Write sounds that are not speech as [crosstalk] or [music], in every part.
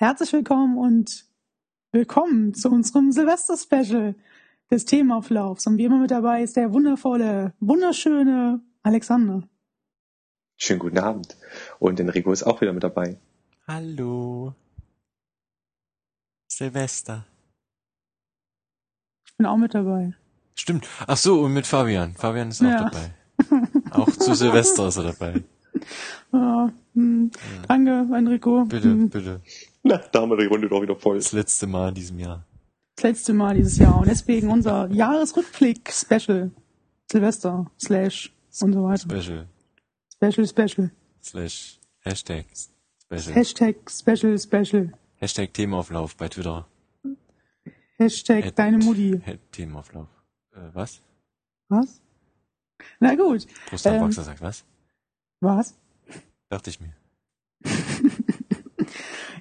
Herzlich willkommen und willkommen zu unserem Silvester-Special des Themenauflaufs. Und wie immer mit dabei ist der wundervolle, wunderschöne Alexander. Schönen guten Abend. Und Enrico ist auch wieder mit dabei. Hallo. Silvester. Ich bin auch mit dabei. Stimmt. Ach so, und mit Fabian. Fabian ist auch Ja. dabei. Auch zu Silvester ist er dabei. [laughs] Ja, hm, Danke, Enrico. Bitte, Hm, bitte. Na, da haben wir die Runde doch wieder voll. Das letzte Mal in diesem Jahr. Das letzte Mal dieses Jahr. Und deswegen unser Jahresrückblick-Special. Silvester, Slash und so weiter. Special. Special, Special. Slash. Hashtag. Special. Hashtag Special, Special. Hashtag Themenauflauf bei Twitter. Hashtag At- deine Mutti. Themenauflauf. Äh, was? Was? Na gut. Gustav Ähm. Boxer sagt was? Was? Dachte ich mir. [laughs]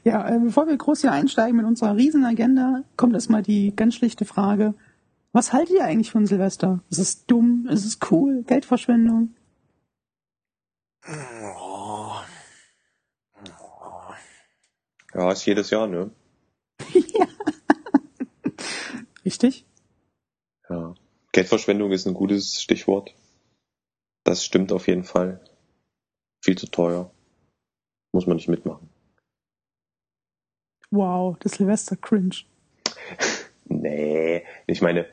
Ja, äh, bevor wir groß hier einsteigen mit unserer Riesenagenda, kommt erstmal die ganz schlichte Frage. Was haltet ihr eigentlich von Silvester? Ist es dumm? Ist es cool? Geldverschwendung? Ja, ist jedes Jahr, ne? [laughs] Richtig? Ja. Geldverschwendung ist ein gutes Stichwort. Das stimmt auf jeden Fall. Viel zu teuer. Muss man nicht mitmachen. Wow, das Silvester cringe. Nee, ich meine,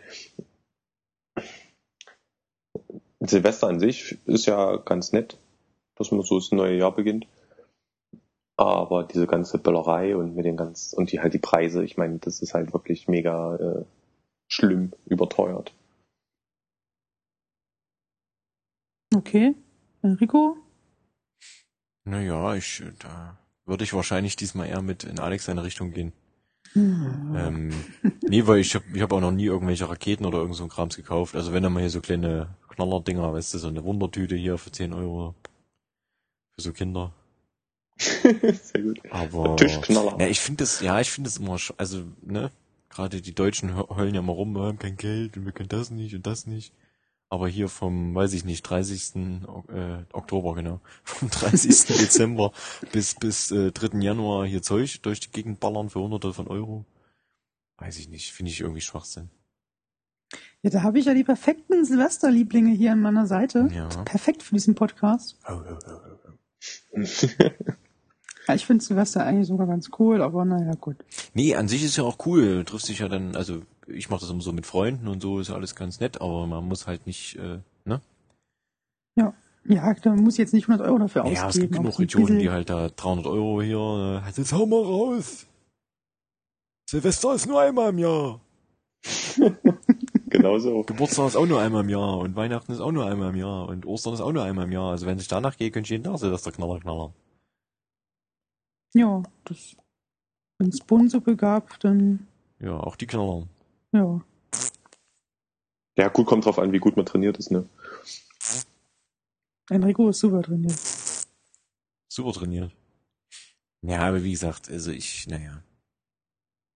Silvester an sich ist ja ganz nett, dass man so das neue Jahr beginnt. Aber diese ganze Böllerei und mit den ganz und die halt die Preise, ich meine, das ist halt wirklich mega äh, schlimm überteuert. Okay. Enrico? Naja, ich, äh, da würde ich wahrscheinlich diesmal eher mit in Alex seine Richtung gehen. Hm. Ähm, nee, weil ich habe ich hab auch noch nie irgendwelche Raketen oder irgend so ein Krams gekauft. Also wenn dann mal hier so kleine Knallerdinger, weißt du, so eine Wundertüte hier für 10 Euro. Für so Kinder. [laughs] Sehr gut. Aber. Tischknaller. Ja, ich finde das, ja, ich finde das immer, also, ne, gerade die Deutschen heu- heulen ja immer rum, wir haben kein Geld und wir können das nicht und das nicht. Aber hier vom, weiß ich nicht, 30. Ok- äh, Oktober, genau, [laughs] vom 30. [laughs] Dezember bis, bis äh, 3. Januar hier Zeug durch die Gegend ballern für hunderte von Euro. Weiß ich nicht, finde ich irgendwie Schwachsinn. Ja, da habe ich ja die perfekten Silvesterlieblinge hier an meiner Seite. Ja. Perfekt für diesen Podcast. Oh, oh, oh. Ja, ich finde Silvester eigentlich sogar ganz cool, aber naja, gut. Nee, an sich ist ja auch cool. Du triffst dich ja dann, also ich mache das immer so mit Freunden und so, ist ja alles ganz nett, aber man muss halt nicht, äh, ne? Ja, ja da muss ich jetzt nicht 100 Euro dafür Ja, ausgeben. es gibt genug Idioten, die halt da 300 Euro hier, äh, jetzt hau mal raus. Silvester ist nur einmal im Jahr. [laughs] genau so. Geburtstag ist auch nur einmal im Jahr und Weihnachten ist auch nur einmal im Jahr und Ostern ist auch nur einmal im Jahr. Also wenn ich danach gehe, könnte ich jeden Tag Silvester knaller knallern. Ja, das, wenn es Bohnensuppe gab, dann, Ja, auch die knallern. Ja. Ja, gut, kommt drauf an, wie gut man trainiert ist, ne? Enrico ist super jetzt. Super trainiert. Ja, aber wie gesagt, also ich, naja.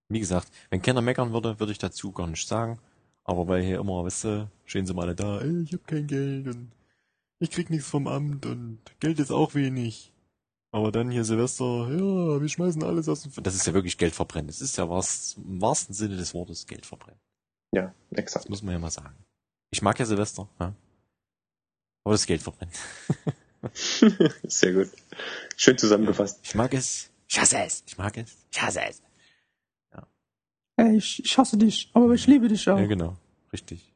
Wie gesagt, wenn keiner meckern würde, würde ich dazu gar nichts sagen. Aber weil hier immer, weißt du, stehen sie mal alle da, ey, ich hab kein Geld und ich krieg nichts vom Amt und Geld ist auch wenig. Aber dann hier Silvester, ja, wir schmeißen alles aus dem... F das ist ja wirklich Geld verbrennen. Das ist ja was, im wahrsten Sinne des Wortes Geld verbrennen. Ja, Das exakt. muss man ja mal sagen. Ich mag ja Silvester, ja. Aber das Geld verbrennen. [laughs] Sehr gut. Schön zusammengefasst. Ich mag es. Ich hasse es. Ich mag es. Ich hasse es. Ey, ich, ich hasse dich, aber ich liebe dich auch. Ja, genau. Richtig.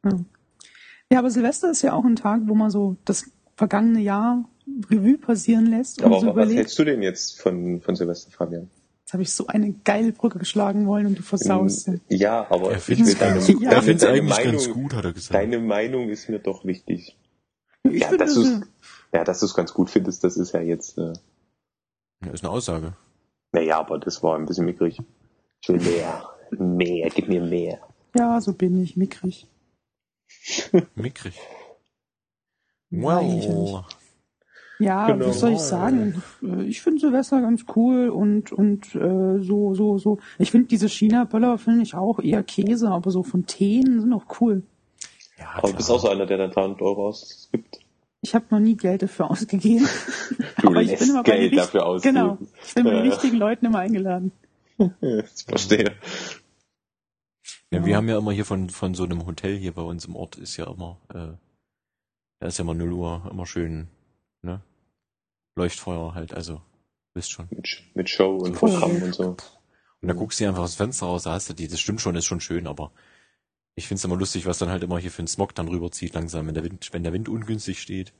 Ja, aber Silvester ist ja auch ein Tag, wo man so das vergangene Jahr Revue passieren lässt und Aber so was überlegt. hältst du denn jetzt von, von Silvester, Fabian? Jetzt habe ich so eine geile Brücke geschlagen wollen und du versaust sie. Ja, aber Er ich find's will deine, Ja. er eigentlich ganz Meinung, gut, hat er gesagt. deine Meinung ist mir doch wichtig. Ich Ja, dass das, ja, dass du es ganz gut findest, das ist ja jetzt, äh, Ja, ist eine Aussage. naja, aber das war ein bisschen mickrig. Ich will mehr. Mehr, gib mir mehr. ja, so bin ich, mickrig. Mickrig. Nein, ich ja nicht. Well. Ja, Genau. was soll ich sagen? Äh, Ich finde Silvester ganz cool und und äh, so so so. Ich finde diese China-Böller finde ich auch eher Käse, aber so Fontänen sind auch cool. Ja, Aber du bist auch so einer, der dann 300 Euro ausgibt. Ich habe noch nie Geld dafür ausgegeben. Du [laughs] Aber ich bin immer bei Geld dafür ausgeben. Genau, ich bin bei den richtigen Leuten immer eingeladen. [laughs] ich verstehe. Ja, Ja. wir haben ja immer hier von, von so einem Hotel hier bei uns im Ort ist ja immer, äh, da ist ja immer 0 Uhr, immer schön, ne? Leuchtfeuer halt, also, wisst schon. Mit, mit Show und. Programm und so. Und da guckst du dir einfach aus dem Fenster raus, da hast du die, das stimmt schon, ist schon schön, aber ich find's immer lustig, was dann halt immer hier für ein Smog dann rüberzieht langsam, wenn der Wind, wenn der Wind ungünstig steht.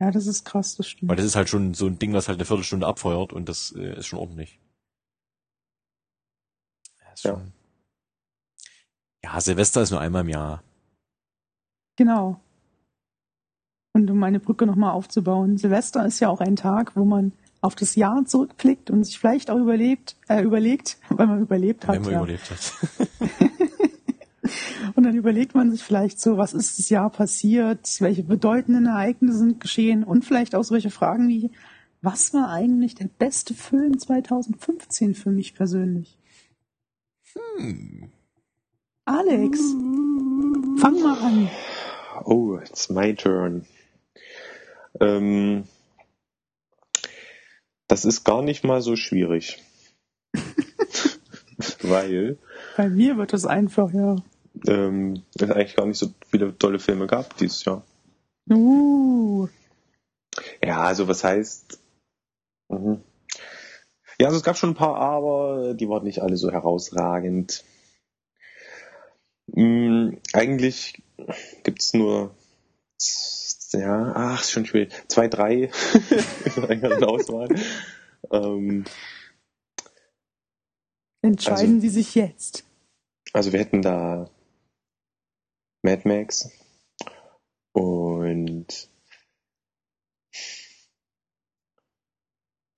Ja, das ist krass, das Weil stimmt. das ist halt schon so ein Ding, was halt eine Viertelstunde abfeuert und das äh, ist schon ordentlich. Ja, ist Ja. schon- ja, Silvester ist nur einmal im Jahr. Genau. Und um meine Brücke nochmal aufzubauen, Silvester ist ja auch ein Tag, wo man auf das Jahr zurückblickt und sich vielleicht auch überlebt, äh, überlegt, [laughs] weil man überlebt hat. wenn man ja. überlebt hat. [laughs] Und dann überlegt man sich vielleicht so, was ist das Jahr passiert, welche bedeutenden Ereignisse sind geschehen und vielleicht auch solche Fragen wie, was war eigentlich der beste Film 2015 für mich persönlich? Hm. Alex, fang mal an. Oh, it's my turn. Ähm, das ist gar nicht mal so schwierig. [laughs] Weil Bei mir wird es einfach, ja. ähm, es eigentlich gar nicht so viele tolle Filme gab dieses Jahr. Uh, Ja, also was heißt. Mhm. Ja, also es gab schon ein paar, aber die waren nicht alle so herausragend. Mm, eigentlich gibt's nur ja, ach, ist schon schwierig. Zwei, drei [laughs] in einer Auswahl. Ähm, entscheiden Also- Sie sich jetzt. also wir hätten da Mad Max und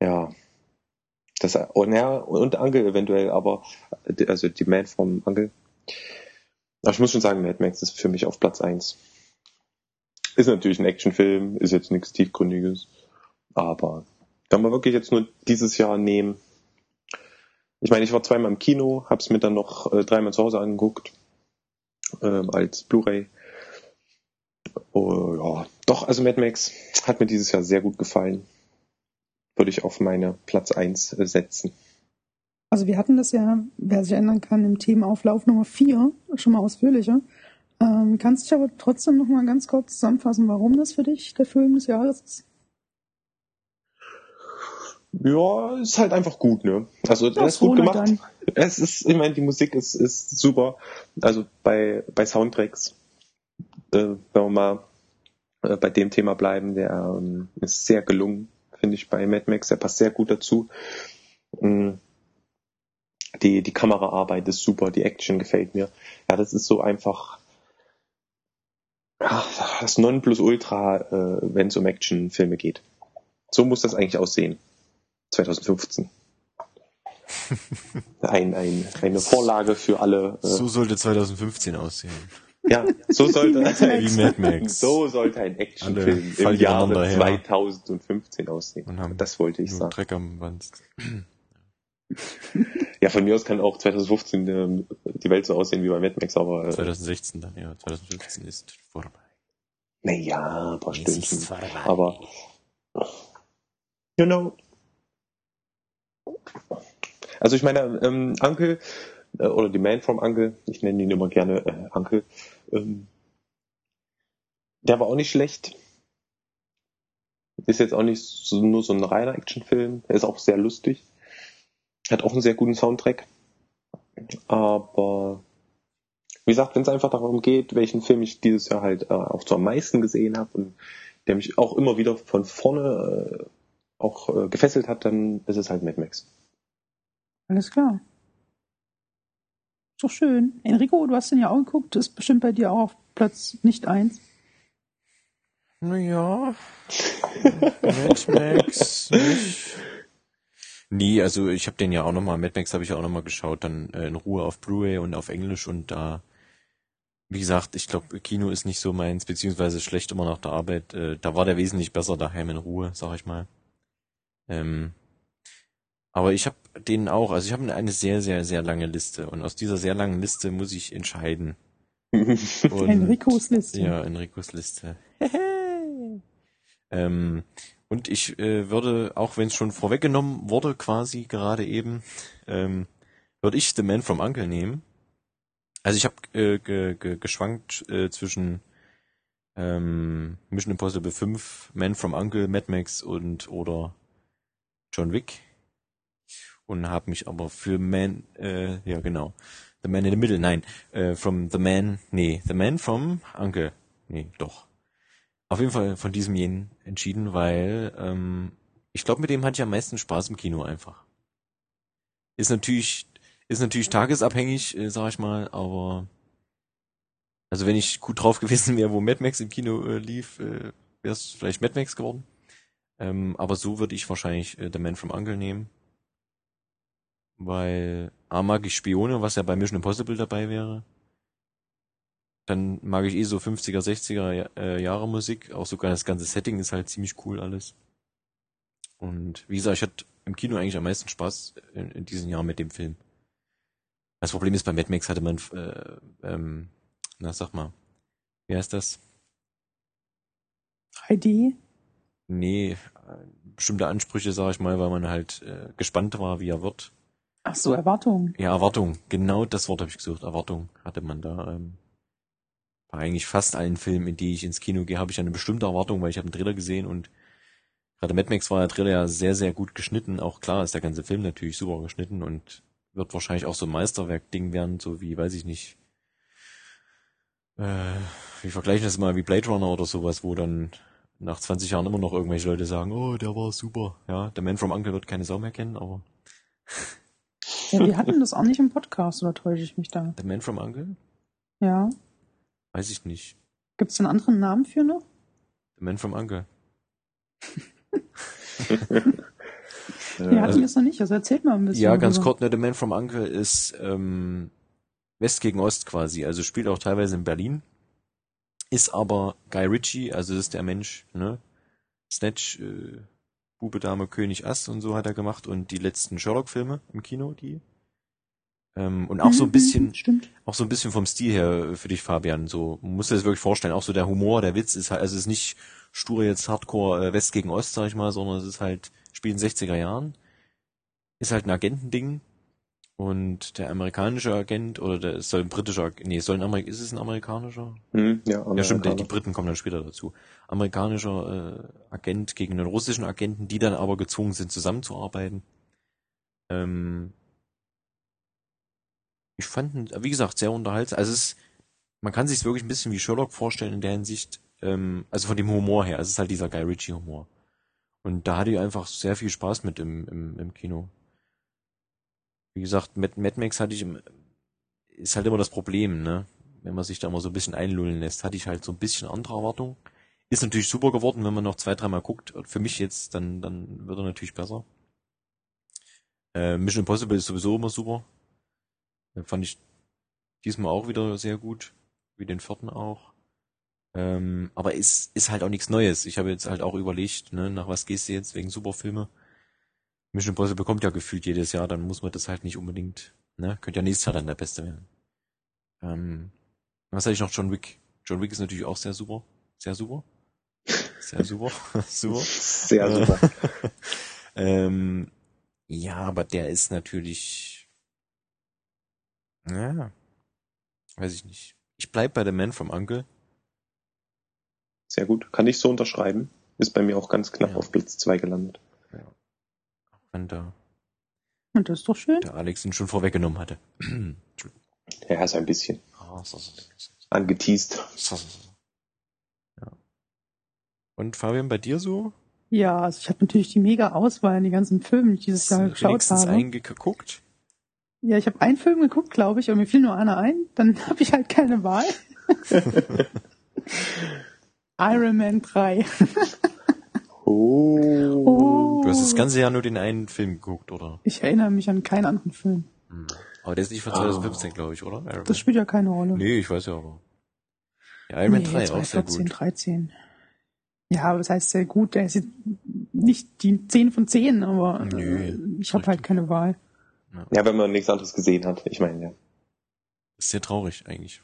ja, das und, ja, und Angle eventuell, aber also die Man vom. Aber ich muss schon sagen, Mad Max ist für mich auf Platz eins. Ist natürlich ein Actionfilm, ist jetzt nichts Tiefgründiges, aber kann man wirklich jetzt nur dieses Jahr nehmen. Ich meine, ich war zweimal im Kino, hab's mir dann noch äh, dreimal zu Hause angeguckt, ähm, als Blu-ray. Oh, ja, doch, also Mad Max hat mir dieses Jahr sehr gut gefallen. Würde ich auf meine Platz eins äh, setzen. Also wir hatten das ja, wer sich erinnern kann, im Themenauflauf Nummer 4 schon mal ausführlicher. Ähm, kannst dich aber trotzdem noch mal ganz kurz zusammenfassen, warum das für dich der Film des Jahres ist? Ja, ist halt einfach gut, ne? Also der ist gut gemacht. dann. Es ist, ich meine, die Musik ist, ist super. Also bei, bei Soundtracks, äh, wenn wir mal äh, bei dem Thema bleiben, der ähm, ist sehr gelungen, finde ich, bei Mad Max. Der passt sehr gut dazu. Mm. Die, die Kameraarbeit ist super, die Action gefällt mir. Ja, das ist so einfach das Nonplusultra, äh, wenn es um Actionfilme geht. So muss das eigentlich aussehen. 2015. [laughs] Ein, ein, eine Vorlage für alle. Äh, So sollte 2015 aussehen. ja, so sollte [laughs] Wie Mad Max. so sollte ein Actionfilm im Jahre übereinander her. 2015 aussehen. Und haben Das wollte ich sagen. Dreck am Wand. [clears throat] Ja, von mir aus kann auch 2015 ähm, die Welt so aussehen wie bei Mad Max, aber äh, 2016 dann, ja. 2015 ist vorbei. Naja, ein paar Stündchen. Aber you know. Also ich meine, ähm, Uncle äh, oder die Man from Uncle, ich nenne ihn immer gerne äh, Uncle, ähm, der war auch nicht schlecht. Ist jetzt auch nicht so, nur so ein reiner Actionfilm. Er ist auch sehr lustig. Hat auch einen sehr guten Soundtrack. Aber wie gesagt, wenn es einfach darum geht, welchen Film ich dieses Jahr halt äh, auch so am meisten gesehen habe und der mich auch immer wieder von vorne äh, auch äh, gefesselt hat, dann ist es halt Mad Max. Alles klar. Ist doch schön. Enrico, du hast den ja auch geguckt, ist bestimmt bei dir auch auf Platz nicht eins. Naja. [laughs] Mad Max nicht. Nee, also ich habe den ja auch nochmal, Mad Max habe ich ja auch nochmal geschaut, dann äh, in Ruhe auf Blu-ray und auf Englisch und da, wie gesagt, ich glaube, Kino ist nicht so meins, beziehungsweise schlecht immer nach der Arbeit. Äh, da war der wesentlich besser daheim in Ruhe, sag ich mal. Ähm, aber ich habe den auch, also ich habe eine sehr, sehr, sehr lange Liste und aus dieser sehr langen Liste muss ich entscheiden. [laughs] Und- Enricos Liste. ja, Enricos Liste. [laughs] ähm, und ich äh, würde, auch wenn es schon vorweggenommen wurde, quasi gerade eben, ähm, würde ich The Man from Uncle nehmen. Also ich habe äh, ge, ge, geschwankt äh, zwischen ähm, Mission Impossible 5, Man from Uncle, Mad Max und oder John Wick und habe mich aber für Man, äh, ja genau, The Man in the Middle, nein, äh, from The Man, nee, The Man from Uncle, nee, doch. Auf jeden Fall von diesem jenen entschieden, weil ähm, ich glaube, mit dem hatte ich am meisten Spaß im Kino einfach. Ist natürlich, ist natürlich tagesabhängig, äh, sag ich mal, aber also wenn ich gut drauf [laughs] gewesen wäre, wo Mad Max im Kino äh, lief, äh, wäre es vielleicht Mad Max geworden. Ähm, aber so würde ich wahrscheinlich äh, The Man from Uncle nehmen. Weil A mag ich Spione, was ja bei Mission Impossible dabei wäre. Dann mag ich eh so 50er, 60er äh, Jahre Musik. Auch sogar das ganze Setting ist halt ziemlich cool alles. Und wie gesagt, ich hatte im Kino eigentlich am meisten Spaß in, in diesem Jahr mit dem Film. Das Problem ist, bei Mad Max hatte man, äh, ähm, na sag mal, wie heißt das? 3D? Nee, äh, bestimmte Ansprüche, sag ich mal, weil man halt äh, gespannt war, wie er wird. Ach so, Erwartungen. Ja, Erwartung. Genau das Wort habe ich gesucht. Erwartung hatte man da. Ähm, bei eigentlich fast allen Filmen, in die ich ins Kino gehe, habe ich eine bestimmte Erwartung, weil ich habe einen Trailer gesehen und gerade Mad Max war der Trailer ja sehr, sehr gut geschnitten. Auch klar ist der ganze Film natürlich super geschnitten und wird wahrscheinlich auch so ein Meisterwerk-Ding werden, so wie, weiß ich nicht, äh, wir vergleichen das mal wie Blade Runner oder sowas, wo dann nach 20 Jahren immer noch irgendwelche Leute sagen, oh, der war super. Ja, der Man from Uncle wird keine Sau mehr kennen, aber [laughs] Ja, wir hatten das auch nicht im Podcast, oder täusche ich mich da? The Man from Uncle? Ja. Weiß ich nicht. Gibt es einen anderen Namen für noch? The Man from Uncle. [laughs] Wir hatten also- das noch nicht, also erzählt mal ein bisschen. Ja, ganz kurz, ne, The Man from Uncle ist ähm, West gegen Ost quasi, also spielt auch teilweise in Berlin, ist aber Guy Ritchie, also das ist der Mensch, ne? Snatch, äh, Bube, Dame, König, Ass und so hat er gemacht und die letzten Sherlock-Filme im Kino, die. Ähm, und auch so ein Mhm, bisschen, Stimmt. auch so ein bisschen vom Stil her für dich, Fabian. So, man muss dir das wirklich vorstellen. Auch so der Humor, der Witz ist halt, also es ist nicht stur jetzt Hardcore äh, West gegen Ost, sag ich mal, sondern es ist halt, spielt in 60er Jahren. Ist halt ein Agentending. Und der amerikanische Agent, oder der es soll ein britischer, nee, es soll ein Amerik ist es ein amerikanischer? Hm, ja, Ja, stimmt, die, die Amerikaner. Briten kommen dann später dazu. Amerikanischer äh, Agent gegen einen russischen Agenten, die dann aber gezwungen sind, zusammenzuarbeiten. Ähm, ich fand, ihn, wie gesagt, sehr unterhaltsam. Also es ist, man kann sich wirklich ein bisschen wie Sherlock vorstellen in der Hinsicht, ähm, also von dem Humor her. Es ist halt dieser Guy Ritchie Humor. Und da hatte ich einfach sehr viel Spaß mit im, im, im Kino. Wie gesagt, mit Mad Max hatte ich im, ist halt immer das Problem, ne? Wenn man sich da mal so ein bisschen einlullen lässt, hatte ich halt so ein bisschen andere Erwartungen. Ist natürlich super geworden, wenn man noch zwei, dreimal guckt. Für mich jetzt, dann, dann wird er natürlich besser. Äh, Mission Impossible ist sowieso immer super. Äh, Fand ich diesmal auch wieder sehr gut. Wie den vierten auch. Ähm, aber ist, ist halt auch nichts Neues. Ich habe jetzt halt auch überlegt, ne, nach was gehst du jetzt wegen Superfilme? Mission Impossible bekommt ja gefühlt jedes Jahr, dann muss man das halt nicht unbedingt, ne, könnte ja nächstes Jahr dann der Beste werden. Ähm, was hatte ich noch? John Wick. John Wick ist natürlich auch sehr super. Sehr super. Sehr super. [laughs] super. Sehr super. [laughs] ähm, ja, aber der ist natürlich. Ja. Weiß ich nicht. Ich bleib bei The Man from Uncle. Sehr gut. Kann ich so unterschreiben. Ist bei mir auch ganz knapp Ja. auf Platz 2 gelandet. Wenn der, Und das ist doch schön. der Alex ihn schon vorweggenommen hatte. [clears throat] Ja, so ein bisschen. So, so, so, Angeteased. Ja. Und Fabian, bei dir so? Ja, also ich habe natürlich die mega Auswahl in die ganzen Filme, die ich dieses Jahr geschaut habe. eingeguckt? Ja, ich habe einen Film geguckt, glaube ich, und mir fiel nur einer ein. Dann [laughs] habe ich halt keine Wahl. [laughs] Iron Man 3. Oh. Oh. Du hast das ganze Jahr nur den einen Film geguckt, oder? Ich erinnere mich an keinen anderen Film. Hm. Aber der ist nicht von 2015, glaube ich, oder? Iron. Das spielt ja keine Rolle. Nee, ich weiß ja aber. Ja, Iron Man 3 auch sehr 2014, gut. 13. Ja, aber das heißt sehr gut. Der ist jetzt nicht die 10 von 10, aber Nö, äh, ich habe halt keine Wahl. Ja, wenn man nichts anderes gesehen hat. Ich meine, ja. Ist sehr traurig eigentlich.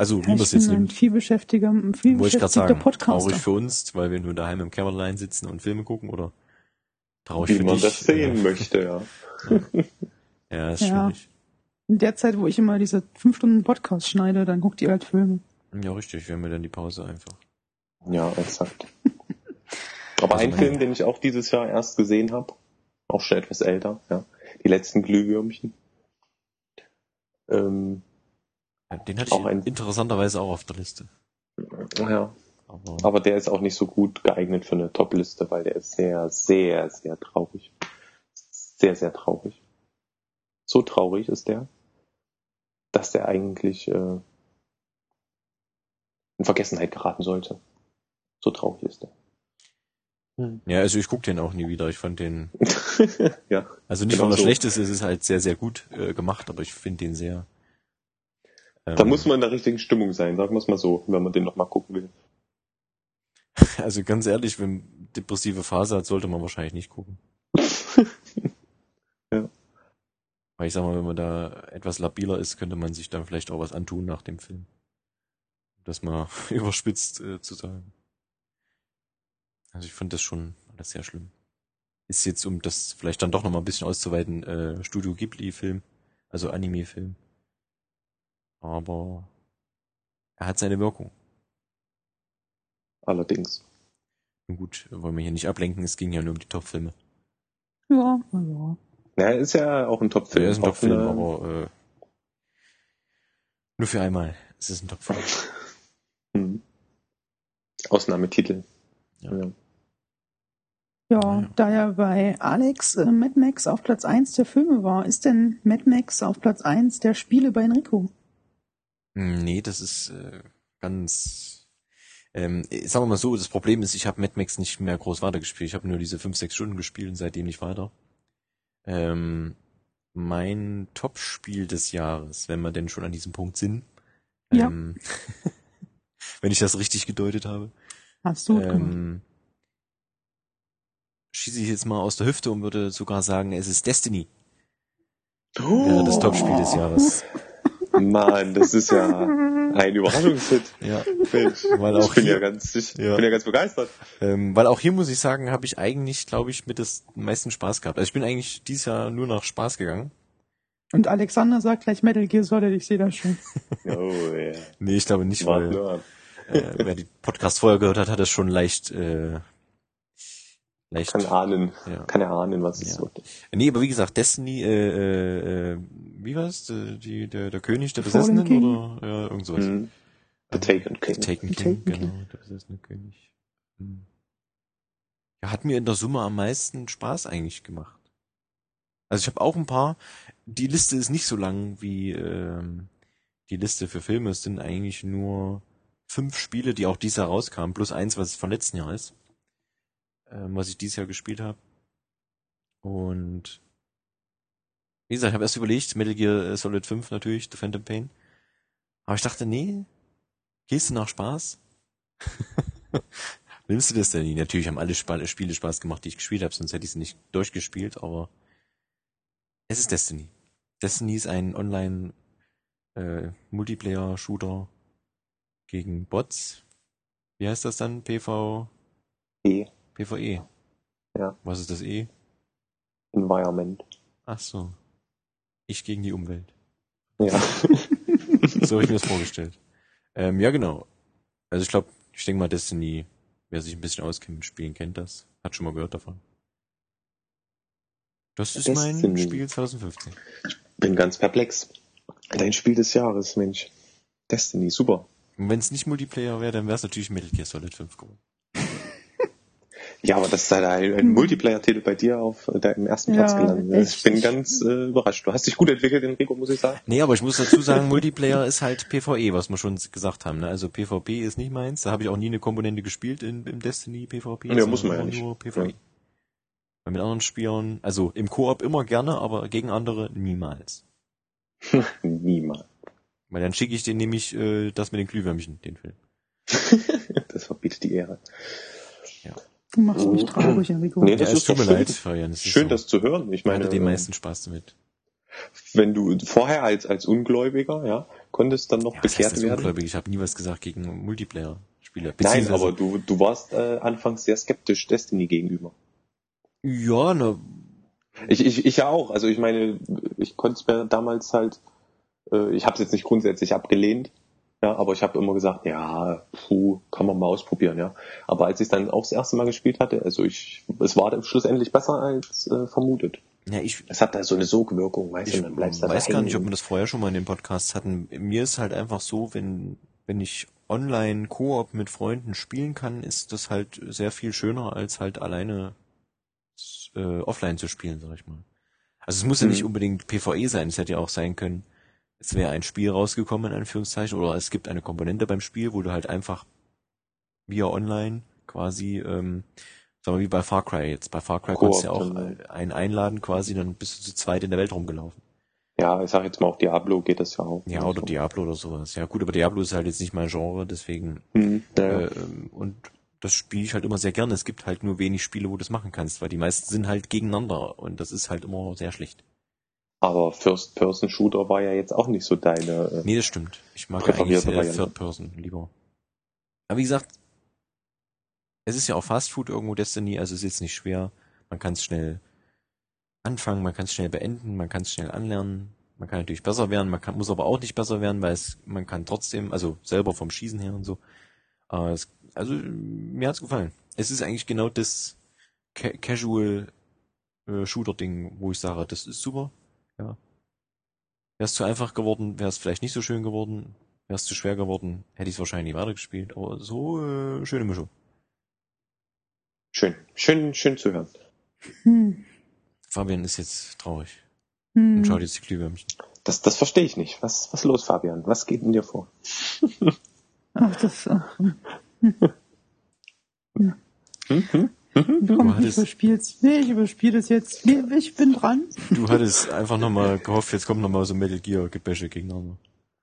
Ja. Also, wie Ja, man ich es jetzt ein nimmt. vielbeschäftiger, ein viel ich gerade beschäftigter sagen, Podcaster. traurig für uns, weil wir nur daheim im Kämmerlein sitzen und Filme gucken, oder traurig Wie für man dich? das sehen äh, möchte, ja. Ja, ist Ja. schwierig. In der Zeit, wo ich immer diese fünf Stunden Podcast schneide, dann guckt ihr halt Filme. Ja, richtig. Wir haben ja dann die Pause einfach. Ja, exakt. Aber Also ein Film, den ich auch dieses Jahr erst gesehen habe, auch schon etwas älter, ja. Die letzten Glühwürmchen. Ähm, Ja, Den hatte Auch ich ein- interessanterweise auch auf der Liste. ja. Aber, Aber der ist auch nicht so gut geeignet für eine Top-Liste, weil der ist sehr, sehr, sehr traurig. Sehr, sehr traurig. So traurig ist der, dass der eigentlich äh, in Vergessenheit geraten sollte. So traurig ist der. ja, also ich guck den auch nie wieder. Ich fand den, [laughs] ja. also nicht Genau weil er so. schlecht ist, es ist halt sehr, sehr gut äh, gemacht, aber ich finde den sehr. Ähm, Da muss man in der richtigen Stimmung sein, sagen wir es mal so, wenn man den nochmal gucken will. [laughs] Also ganz ehrlich, wenn depressive Phase hat, sollte man wahrscheinlich nicht gucken. [laughs] Ja. Weil ich sag mal, wenn man da etwas labiler ist, könnte man sich dann vielleicht auch was antun nach dem Film. Das mal [laughs] überspitzt äh, zu sagen. Also ich fand das schon alles sehr schlimm. Ist jetzt, um das vielleicht dann doch noch mal ein bisschen auszuweiten, äh, Studio Ghibli-Film, also Anime-Film. Aber er hat seine Wirkung. Allerdings. Und gut, wollen wir hier nicht ablenken, es ging ja nur um die Top-Filme. Ja, ja. Ja, ist ja auch ein Top-Film. Ja, ist ein Top-Film, eine- aber äh, nur für einmal. Es ist ein Top-Film. [laughs] Hm. Ausnahmetitel. Ja. Ja. Ja, Ja. da ja bei Alex äh, Mad Max auf Platz 1 der Filme war, ist denn Mad Max auf Platz 1 der Spiele bei Enrico? Hm, Nee, das ist äh, ganz. Ähm, äh, sagen wir mal so, das Problem ist, ich habe Mad Max nicht mehr groß weitergespielt. Ich habe nur diese fünf, sechs Stunden gespielt und seitdem nicht weiter. Ähm, mein Top-Spiel des Jahres, wenn wir denn schon an diesem Punkt sind. Ja. Ähm, [laughs] wenn ich das richtig gedeutet habe. Hast du. Ähm, schieße ich jetzt mal aus der Hüfte und würde sogar sagen, es ist Destiny. Wäre das Top-Spiel des Jahres. Mann, das ist ja ein Überraschungshit. [laughs] Ja. Mensch, Weil ich auch bin hier- ja ganz, ich Ja. bin ja ganz begeistert. Ähm, weil auch hier muss ich sagen, habe ich eigentlich, glaube ich, mit das meisten Spaß gehabt. Also ich bin eigentlich dieses Jahr nur nach Spaß gegangen. Und Alexander sagt gleich Metal Gear Solid, ich sehe das schon. [laughs] Oh, ja. Nee, ich glaube nicht, weil äh, wer die Podcast vorher gehört hat, hat es schon leicht, äh, leicht. Kann ahnen, Ja. kann er ahnen, was es Ja. wird. Nee, aber wie gesagt, Destiny, äh, äh, äh, wie war's? Äh, Die, der, der König der Besessenen King. oder ja, irgend sowas. Mhm. The Taken King. The Taken The King, genau, der besessene König. Hm. Ja, hat mir in der Summe am meisten Spaß eigentlich gemacht. Also ich habe auch ein paar. Die Liste ist nicht so lang wie ähm, die Liste für Filme. Es sind eigentlich nur fünf Spiele, die auch dieses Jahr rauskamen, plus eins, was von letzten Jahr ist, ähm, was ich dieses Jahr gespielt habe. Und wie gesagt, ich habe erst überlegt, Metal Gear Solid 5 natürlich, The Phantom Pain. Aber ich dachte, nee, Gehst du nach Spaß? [laughs] Nimmst du das denn nie? Natürlich haben alle Sp Spiele Spaß gemacht, die ich gespielt habe, sonst hätte ich sie nicht durchgespielt, aber es ist Destiny. Destiny ist ein Online äh, Multiplayer-Shooter gegen Bots. Wie heißt das dann? PV E. PvE. Ja. Was ist das E? Environment. Ach so. Ich gegen die Umwelt. Ja. [laughs] So habe ich mir das vorgestellt. Ähm, ja, genau. Also ich glaube, ich denke mal, Destiny, wer sich ein bisschen auskennt mit Spielen, kennt das. Hat schon mal gehört davon. Das ist mein Destiny. Spiel 2015. Bin ganz perplex. Dein Spiel des Jahres, Mensch. Destiny, super. Und wenn es nicht Multiplayer wäre, dann wäre es natürlich Metal Gear Solid 5 geworden. Ja, aber das ist halt ein, ein Multiplayer-Titel bei dir auf äh, deinem ersten Platz Ja, gelandet. echt. Ich bin ganz äh, überrascht. Du hast dich gut entwickelt, Enrico, muss ich sagen. Nee, aber ich muss dazu [laughs] sagen, Multiplayer ist halt PvE, was wir schon gesagt haben. Ne? Also PvP ist nicht meins. Da habe ich auch nie eine Komponente gespielt in, im Destiny PvP. Ja, muss man ja nicht. Nur PvE. Ja. Weil mit anderen Spielern, also im Koop immer gerne, aber gegen andere niemals. [laughs] Niemals. Weil dann schicke ich den nämlich äh, das mit den Glühwürmchen, den Film. [laughs] Das verbietet die Ehre. Du machst mich traurig, Enrico. Nee, Ja, das es ist tut doch schön. leid, Fabian. ist Schön, so. das zu hören. Ich meine, hatte den äh, meisten Spaß damit. wenn du vorher als, als Ungläubiger, ja, konntest dann noch Ja, heißt bekehrt das werden. ungläubig? Ich habe nie was gesagt gegen Multiplayer-Spiele. Nein, aber du, du warst äh, anfangs sehr skeptisch Destiny gegenüber. Ja, ne, Ich, ich, ich ja auch. Also ich meine, ich konnte es mir damals halt, äh, ich habe es jetzt nicht grundsätzlich abgelehnt, ja, aber ich habe immer gesagt, ja, puh, kann man mal ausprobieren, ja. Aber als ich dann auch das erste Mal gespielt hatte, also ich, es war schlussendlich besser als äh, vermutet. Ja, ich, Es hat da so eine Sogwirkung, weißt ich du, dann bleibst du da weiß gar nicht, ob wir das vorher schon mal in den Podcasts hatten. Mir ist halt einfach so, wenn, wenn ich online Koop mit Freunden spielen kann, ist das halt sehr viel schöner, als halt alleine äh, offline zu spielen, sag ich mal. Also es muss ja Mhm. nicht unbedingt PvE sein, es hätte ja auch sein können, es wäre ein Spiel rausgekommen, in Anführungszeichen, oder es gibt eine Komponente beim Spiel, wo du halt einfach via online quasi, ähm, sagen wir wie bei Far Cry jetzt. Bei Far Cry Koop konntest du ja auch äh, einen einladen quasi, dann bist du zu zweit in der Welt rumgelaufen. Ja, ich sag jetzt mal, auf Diablo geht das ja auch. Ja, oder Diablo oder sowas. Ja gut, aber Diablo ist halt jetzt nicht mein Genre, deswegen Hm, ja. äh, ähm, und das spiele ich halt immer sehr gerne. Es gibt halt nur wenig Spiele, wo du das machen kannst, weil die meisten sind halt gegeneinander und das ist halt immer sehr schlecht. Aber First-Person-Shooter war ja jetzt auch nicht so deine. Äh, Nee, das stimmt. Ich mag eigentlich Präferierte sehr Variante. Third Person lieber. Aber wie gesagt, es ist ja auch Fast Food irgendwo Destiny, also es ist jetzt nicht schwer. Man kann es schnell anfangen, man kann es schnell beenden, man kann es schnell anlernen. Man kann natürlich besser werden, man kann, muss aber auch nicht besser werden, weil es, man kann trotzdem, also selber vom Schießen her und so. Äh, es, also mir hat's gefallen. Es ist eigentlich genau das Ca Casual äh, Shooter Ding, wo ich sage, das ist super. Ja. Wäre es zu einfach geworden, wäre es vielleicht nicht so schön geworden. Wäre es zu schwer geworden, hätte ich es wahrscheinlich nie weitergespielt. Aber so äh, schöne Mischung. schön, schön, schön zu hören. Hm. Fabian ist jetzt traurig Hm. und schaut jetzt die Glühwürmchen. Das, das verstehe ich nicht. Was, was los, Fabian? Was geht in dir vor? Ach, das. Ach, [laughs] Hm, hm? Mhm. komm, Du ich hattest- überspiel's. Nee, ich überspiele das jetzt. Nee, ich bin dran. Du hattest einfach nochmal gehofft, jetzt kommt nochmal so Metal Gear Gebäsche gegeneinander.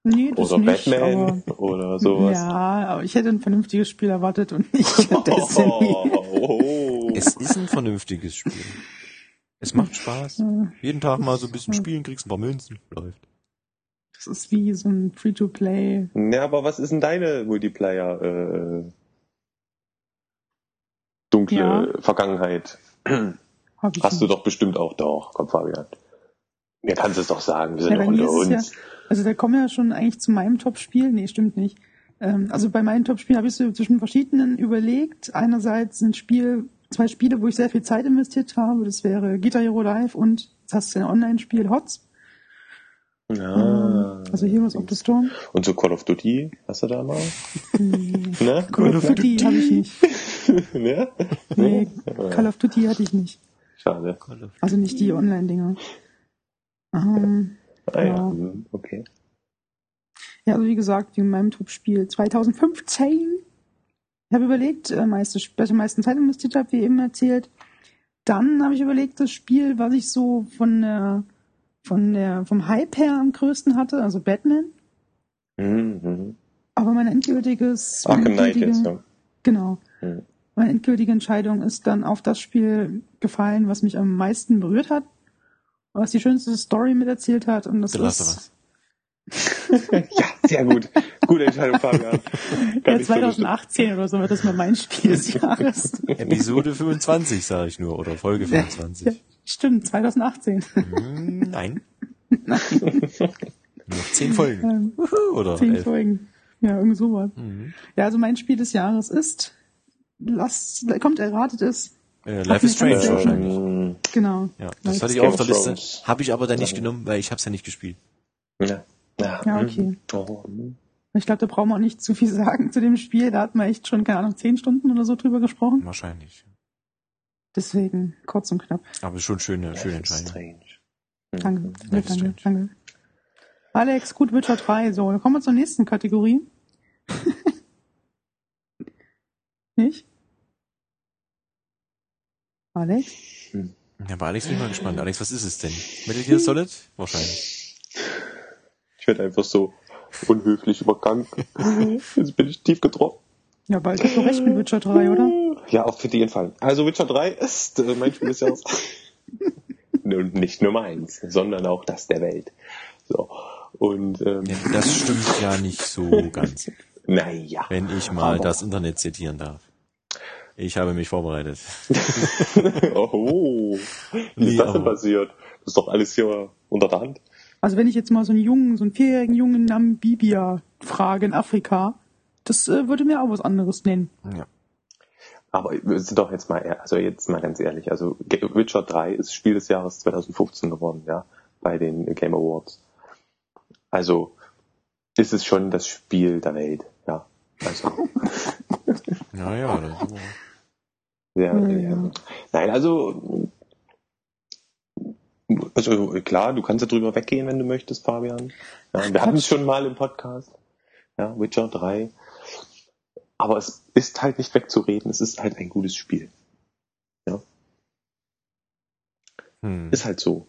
Nee, das Oder nicht, Batman aber, oder sowas. Ja, aber ich hätte ein vernünftiges Spiel erwartet und nicht [laughs] Destiny. Oh, Es ist ein vernünftiges Spiel. Es macht Spaß. Jeden Tag mal so ein bisschen spielen, kriegst ein paar Münzen, läuft. Das ist wie so ein Free-to-Play. Ja, aber was ist denn deine Multiplayer äh, dunkle Ja. Vergangenheit? Hast du doch bestimmt auch doch, komm Fabian. Mir kannst du es doch sagen, wir sind Ja, doch unter ist uns. Also da kommen wir ja schon eigentlich zu meinem Top-Spiel. Nee, stimmt nicht. Ähm, also bei meinem Top-Spiel habe ich so zwischen verschiedenen überlegt. Einerseits ein Spiel, zwei Spiele, wo ich sehr viel Zeit investiert habe. Das wäre Guitar Hero Live und das hast du ein Online-Spiel HOTS. Ja. Ähm, also Heroes of the Storm. Und so Call of Duty, hast du da mal? Hm, Ne? Call of Duty habe ich nicht. [laughs] ne? Nee. Call of Duty hatte ich nicht. Schade. Also nicht die Online-Dinger. Ähm, Ah ja, Ja. hm, okay. Ja, also wie gesagt, wie in meinem Top-Spiel 2015. Ich habe überlegt, äh, meiste, welche meisten Zeit investiert habe, wie eben erzählt. Dann habe ich überlegt, das Spiel, was ich so von der, von der, vom Hype her am größten hatte, also Batman. Mhm, mhm. Aber mein endgültiges, Arkham meine Knight endgültige- jetzt, ja. Genau. Mhm. Meine endgültige Entscheidung ist dann auf das Spiel gefallen, was mich am meisten berührt hat. Was die schönste Story miterzählt hat. Und das The ist [laughs] ja, sehr gut. Gute Entscheidung, Fabian. [laughs] Kann ja, ich so 2018 oder so wird das mal mein Spiel des [laughs] Jahres. Episode 25, sage ich nur, oder Folge Ja, 25. stimmt, 2018. Hm, Nein. Noch zehn Folgen. Ähm, Oder Zehn elf. Folgen. Ja, irgend sowas. Mhm. Ja, also mein Spiel des Jahres ist, lasst, kommt erratet es, Äh, Life is Strange wahrscheinlich. Ähm, Ja, genau. das Life hatte ich auch auf der Liste. Habe ich aber dann nicht Ja. genommen, weil ich habe es ja nicht gespielt. ja. Ja, Ja, hm. okay. Oh. Ich glaube, da brauchen wir auch nicht zu viel [laughs] sagen zu dem Spiel. Da hat man echt schon, keine Ahnung, zehn Stunden oder so drüber gesprochen. Wahrscheinlich. Deswegen kurz und knapp. Aber schon schöne, schöne Life is Entscheidung. strange. Danke, danke, danke. Alex, gut, Witcher 3. So, dann kommen wir zur nächsten Kategorie. [laughs] Nicht? Alex? Ja, aber Alex bin ich mal gespannt. Alex, was ist es denn? Metal Gear Solid? Wahrscheinlich. Ich werde einfach so unhöflich übergangen. Jetzt bin ich tief getroffen. Ja, bald hast du recht mit Witcher 3, oder? Ja, auf jeden Fall. Also Witcher 3 ist äh, mein Spiel des Jahres. Und nicht nur meins, sondern auch das der Welt. So. Und ähm, Ja, das stimmt ja nicht so ganz. [laughs] naja. Wenn ich mal Aber- das Internet zitieren darf. Ich habe mich vorbereitet. [laughs] oh, wie Nee, ist das denn passiert? Das ist doch alles hier unter der Hand. Also wenn ich jetzt mal so einen Jungen, so einen vierjährigen Jungen in Namibia frage in Afrika, das äh, würde mir auch was anderes nennen. Ja. Aber wir sind doch jetzt mal, ehr- also jetzt mal ganz ehrlich, also Witcher 3 ist Spiel des Jahres 2015 geworden, ja, bei den Game Awards. Also ist es schon das Spiel der Welt, ja. Also, [laughs] Ja, ja, das ja, Ja, ja. ja. Nein, also, also klar, du kannst ja drüber weggehen, wenn du möchtest, Fabian. Ja, wir hatten es schon mal im Podcast. Ja, Witcher 3. Aber es ist halt nicht wegzureden, es ist halt ein gutes Spiel. hm. Ist halt so.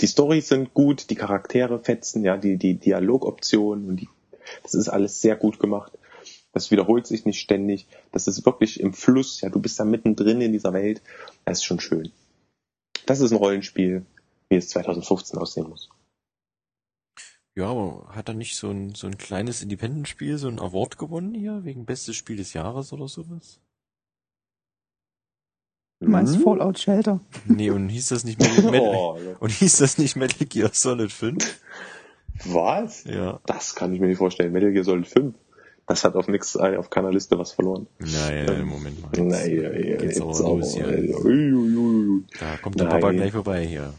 Die Storys sind gut, die Charaktere fetzen, ja, die, die Dialogoptionen und die, das ist alles sehr gut gemacht. Das wiederholt sich nicht ständig. Das ist wirklich im Fluss, ja, du bist da mittendrin in dieser Welt. Das ist schon schön. Das ist ein Rollenspiel, wie es 2015 aussehen muss. Ja, aber hat er nicht so ein, so ein kleines Independent-Spiel, so ein Award gewonnen hier, wegen bestes Spiel des Jahres oder sowas? Du meinst Hm? Fallout Shelter. Nee, und hieß das nicht Metal, [laughs] Metal, Oh, und hieß das nicht Metal Gear Solid 5? was? Ja. Das kann ich mir nicht vorstellen. Metal Gear Solid 5. Das hat auf nix, äh, auf keiner Liste was verloren. Naja, Moment mal. Jetzt, Nein, ja, ja, geht's jetzt aber los hier. Da kommt der. Papa gleich vorbei hier.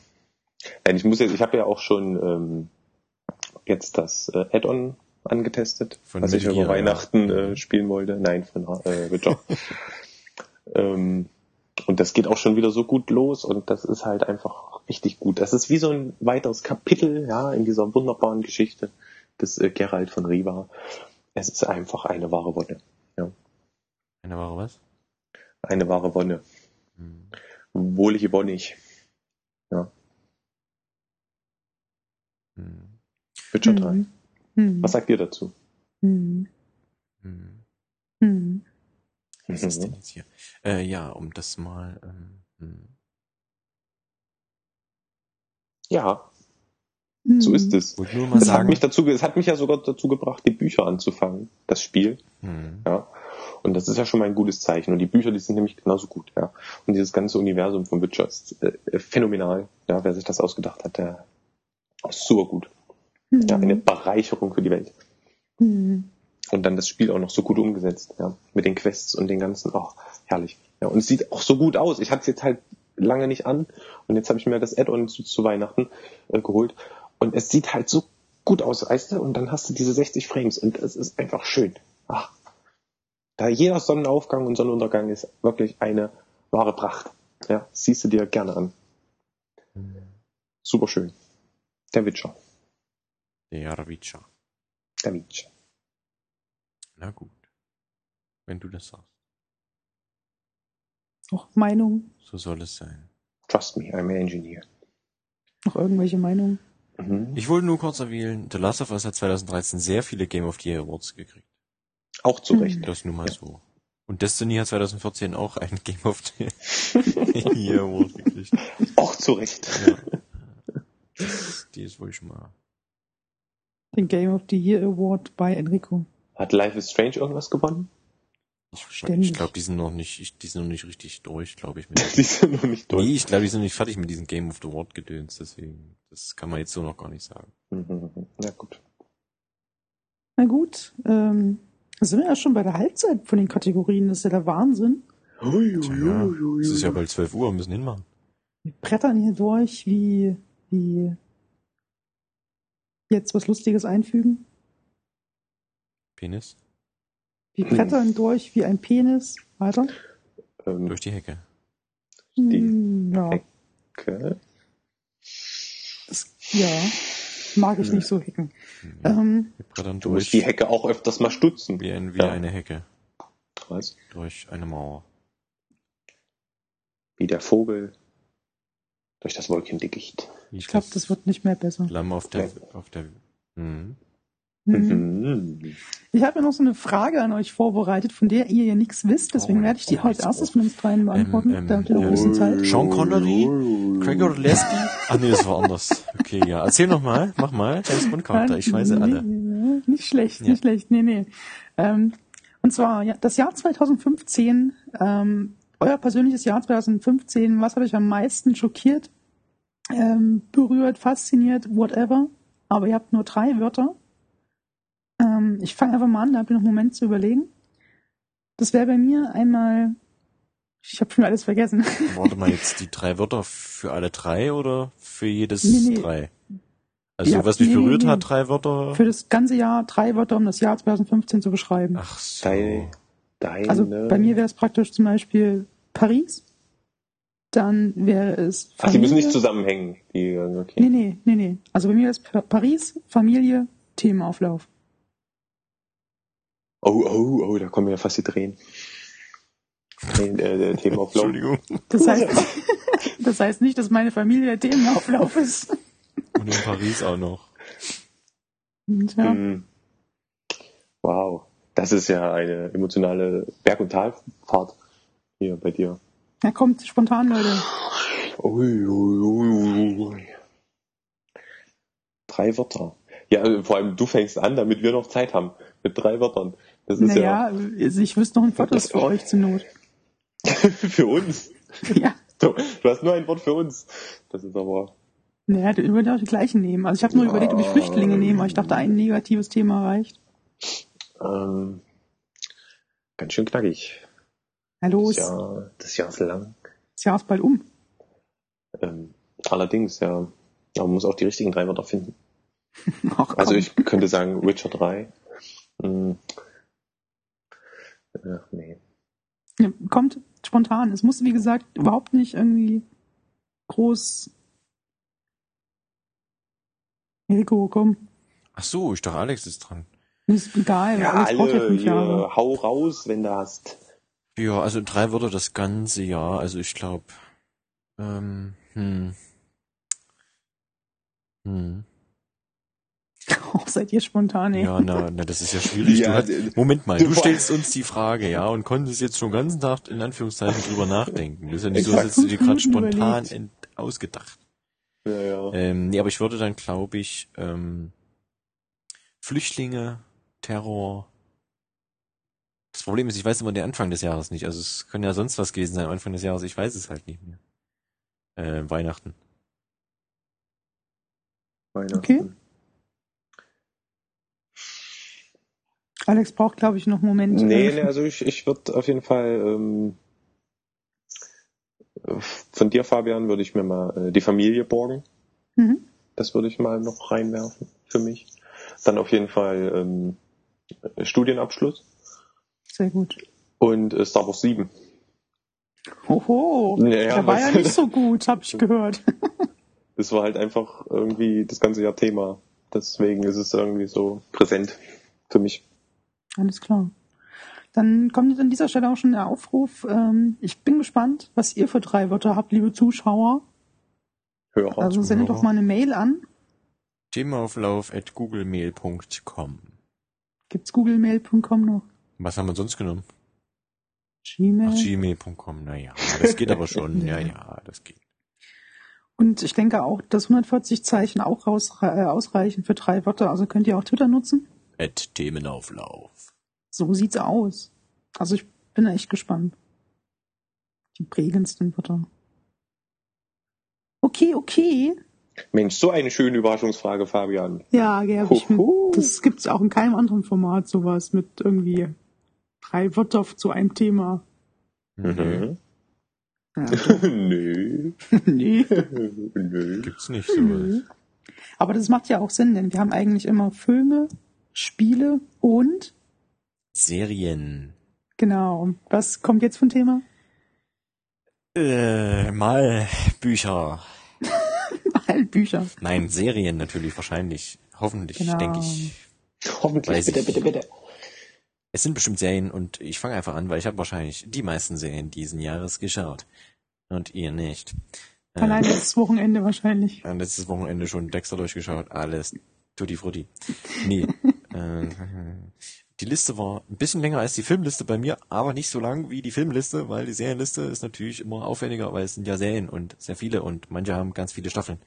Nein, ich muss jetzt, ich habe ja auch schon ähm, jetzt das äh, Add-on angetestet, Von was ich über Weihnachten äh, spielen wollte. Nein, von äh, Witcher. [laughs] ähm, und das geht auch schon wieder so gut los und das ist halt einfach richtig gut. Das ist wie so ein weiteres Kapitel, ja, in dieser wunderbaren Geschichte des äh, Geralt von Riva. Es ist einfach eine wahre Wonne. Eine Ware was? Eine wahre Wonne. Hm. Wohlige Wonnig. Hm. Witcher 3. Hm. Hm. Was sagt ihr dazu? Hm. Hm. Hm. Was ist denn jetzt hier? Äh, ja, um das mal. Ähm, hm. Ja. So ist es. Mal Es hat sagen. mich dazu, es hat mich ja sogar dazu gebracht, die Bücher anzufangen, das Spiel, Hm. ja. Und das ist ja schon mal ein gutes Zeichen. Und die Bücher, die sind nämlich genauso gut, ja. Und dieses ganze Universum von Witcher ist äh, phänomenal, ja. Wer sich das ausgedacht hat, der ist super gut. Hm. Ja, eine Bereicherung für die Welt. Hm. Und dann das Spiel auch noch so gut umgesetzt, ja. Mit den Quests und den ganzen, oh, herrlich. Ja, und es sieht auch so gut aus. Ich hatte es jetzt halt lange nicht an und jetzt habe ich mir das Add-on zu, zu Weihnachten äh, geholt und es sieht halt so gut aus, weißt du? Und dann hast du diese 60 Frames und es ist einfach schön. Ach, da jeder Sonnenaufgang und Sonnenuntergang ist wirklich eine wahre Pracht. Ja, siehst du dir gerne an. Super schön. Der Witcher. Der Witcher. Der Witcher. Na gut. Wenn du das sagst. Noch Meinung? So soll es sein. Trust me, I'm an engineer. Noch irgendwelche Meinungen? Mhm. Ich wollte nur kurz erwähnen, The Last of Us hat 2013 sehr viele Game of the Year Awards gekriegt. Auch zu Recht. Das nur mal so. Und Destiny hat 2014 auch ein [laughs] Game of the [laughs] Year Award gekriegt. Auch zu Recht. Ja. [laughs] Die ist wohl schon mal. Den Game of the Year Award bei Enrico. Hat Life is Strange irgendwas gewonnen? Ich, Ständig. ich glaube, die sind noch nicht, ich, die sind noch nicht richtig durch, glaube ich. Mit [laughs] Die sind noch nicht durch. nee, ich glaube, die sind nicht fertig mit diesem Game of the Award gedöns, deswegen, das kann man jetzt so noch gar nicht sagen. Mhm. Ja, gut. Na gut, ähm, sind wir ja schon bei der Halbzeit von den Kategorien. Das ist ja der Wahnsinn. Tja, es ist ja bald 12 Uhr, wir müssen hinmachen. Wir brettern hier durch wie, wie jetzt was Lustiges einfügen. Penis? Wir Hm. brettern durch wie ein Penis. Weiter. Ähm, Durch die Hecke. Die Hm, ja, Heck. okay. das, ja, mag ich nicht so hecken. Mhm. Ähm, Du musst durch die Hecke auch öfters mal stutzen. wie, ein, wie Ja. eine Hecke. Was? Durch eine Mauer. Wie der Vogel durch das Wolkendickicht. Ich glaube, das wird nicht mehr besser. Lamm auf der, auf der, mhm. Mhm. Mhm. Ich habe ja noch so eine Frage an euch vorbereitet, von der ihr ja nichts wisst. Deswegen Oh, werde ich die oh, als erstes von uns dreien beantworten. ähm, ein ja. bisschen Zeit. Sean Connery? Gregor Leslie? Ach nee, das war anders. Okay, ja. Erzähl noch mal, mach mal. James Bond Charakter, ich weiß alle. Nee, nicht schlecht, Ja. nicht schlecht. Nee, nee. Ähm, Und zwar ja, das Jahr 2015, ähm, euer persönliches Jahr 2015, was hat euch am meisten schockiert, ähm, berührt, fasziniert, whatever? Aber ihr habt nur drei Wörter. Ähm, ich fange einfach mal an, da habt ihr noch einen Moment zu überlegen. Das wäre bei mir einmal, ich habe schon alles vergessen. [laughs] Warte mal, jetzt die drei Wörter für alle drei oder für jedes Nee, nee. drei? Also Ja, was mich nee, berührt nee. hat, drei Wörter. Für das ganze Jahr drei Wörter, um das Jahr 2015 zu beschreiben. Ach so. Deine, deine, Also bei mir wäre es praktisch zum Beispiel Paris. Dann wäre es Ach, die müssen nicht Familie. zusammenhängen. Die, okay. Nee, nee, nee, nee. Also bei mir ist Pa- Paris, Familie, Themenauflauf. Oh, oh, oh, da kommen ja fast die Tränen. Tränen, äh, der Themenauflauf. Entschuldigung. Das heißt, [laughs] das heißt nicht, dass meine Familie der Themenauflauf ist. Und in Paris auch noch. Ja. Hm. Wow. Das ist ja eine emotionale Berg- und Talfahrt hier bei dir. Er kommt spontan, Leute. Ui, ui, ui, ui. Drei Wörter. Ja, vor allem du fängst an, damit wir noch Zeit haben. Mit drei Wörtern. Das ist Naja, also ich wüsste noch ein Fotos für euch zur Not. ja [laughs] für uns. [laughs] Ja. Du, du hast nur ein Wort für uns. Das ist aber. Naja, du würdest auch die gleichen nehmen. Also ich habe nur überlegt, ob ich Flüchtlinge nehme, aber ich dachte, ein negatives Thema reicht. Ähm, ganz schön knackig. Na los, Das Jahr, das Jahr ist lang. das Jahr ist bald um. Ähm, allerdings, ja. Aber man muss auch die richtigen drei Wörter finden. [laughs] Ach. Also ich könnte sagen Witcher 3. Ach, nee. Ja, kommt spontan. Es muss, wie gesagt, überhaupt nicht irgendwie groß. Rico, komm. Ach so, ich dachte, Alex ist dran. Ist egal, Ja, ja alle, fünf hier, Jahre. hau raus, wenn du hast. Ja, also drei Wörter das ganze Jahr. Also ich glaube, ähm, hm. Hm. [laughs] Oh, seid ihr spontan, ey. Ja, na, na, das ist ja schwierig. Ja, du hast, d- Moment mal, du- du stellst uns die Frage, ja, und konntest jetzt schon den ganzen Tag in Anführungszeichen drüber nachdenken. Das ist ja nicht so, als hättest du dir gerade spontan ent ausgedacht. Ja, ja. Ähm, nee, aber ich würde dann, glaube ich, ähm, Flüchtlinge, Terror. Das Problem ist, ich weiß immer den Anfang des Jahres nicht. Also es kann ja sonst was gewesen sein am Anfang des Jahres. Ich weiß es halt nicht mehr. Äh, Weihnachten. Weihnachten. Okay. Alex braucht, glaube ich, noch einen Moment. Nee, Äh, nee, also ich, ich würde auf jeden Fall ähm, von dir, Fabian, würde ich mir mal äh, die Familie borgen. Mhm. Das würde ich mal noch reinwerfen für mich. Dann auf jeden Fall ähm, Studienabschluss Sehr gut. und äh, Star Wars 7. Hoho, Ja, ja, der war ja nicht so gut, habe ich gehört. [laughs] Das war halt einfach irgendwie das ganze Jahr Thema. Deswegen ist es irgendwie so präsent für mich. Alles klar. Dann kommt an dieser Stelle auch schon der Aufruf. Ähm, ich bin gespannt, was ihr für drei Wörter habt, liebe Zuschauer. Hörer. Also sendet doch mal eine Mail an. Themaauflauf at googlemail.com. Gibt's googlemail.com noch? Was haben wir sonst genommen? Gmail. Ach, gmail.com. Naja, das geht aber schon. [laughs] Ja, ja, das geht. Und ich denke auch, dass 140 Zeichen auch raus, äh, ausreichen für drei Wörter. Also könnt ihr auch Twitter nutzen. At Themenauflauf. So sieht's aus. Also ich bin echt gespannt. Die prägendsten Wörter. Okay, okay. Mensch, so eine schöne Überraschungsfrage, Fabian. Ja, ja ich das gibt's auch in keinem anderen Format sowas mit irgendwie drei Wörter zu einem Thema. Mhm. Ja, [laughs] Nö. nee. [laughs] Nö. [laughs] Gibt's nicht sowas. Aber das macht ja auch Sinn, denn wir haben eigentlich immer Filme, Spiele und Serien. genau. Was kommt jetzt für ein Thema? Äh, mal Bücher. Halt [laughs] Bücher. Nein, Serien natürlich, wahrscheinlich. Hoffentlich, Genau. denke ich. Hoffentlich. Bitte, ich. bitte, bitte. Es sind bestimmt Serien und ich fange einfach an, weil ich habe wahrscheinlich die meisten Serien diesen Jahres geschaut. Und ihr nicht. Äh, Allein letztes Wochenende wahrscheinlich. letztes Wochenende schon Dexter durchgeschaut, alles tutti frutti. Nee. [laughs] äh, die Liste war ein bisschen länger als die Filmliste bei mir, aber nicht so lang wie die Filmliste, weil die Serienliste ist natürlich immer aufwendiger, weil es sind ja Serien und sehr viele und manche haben ganz viele Staffeln.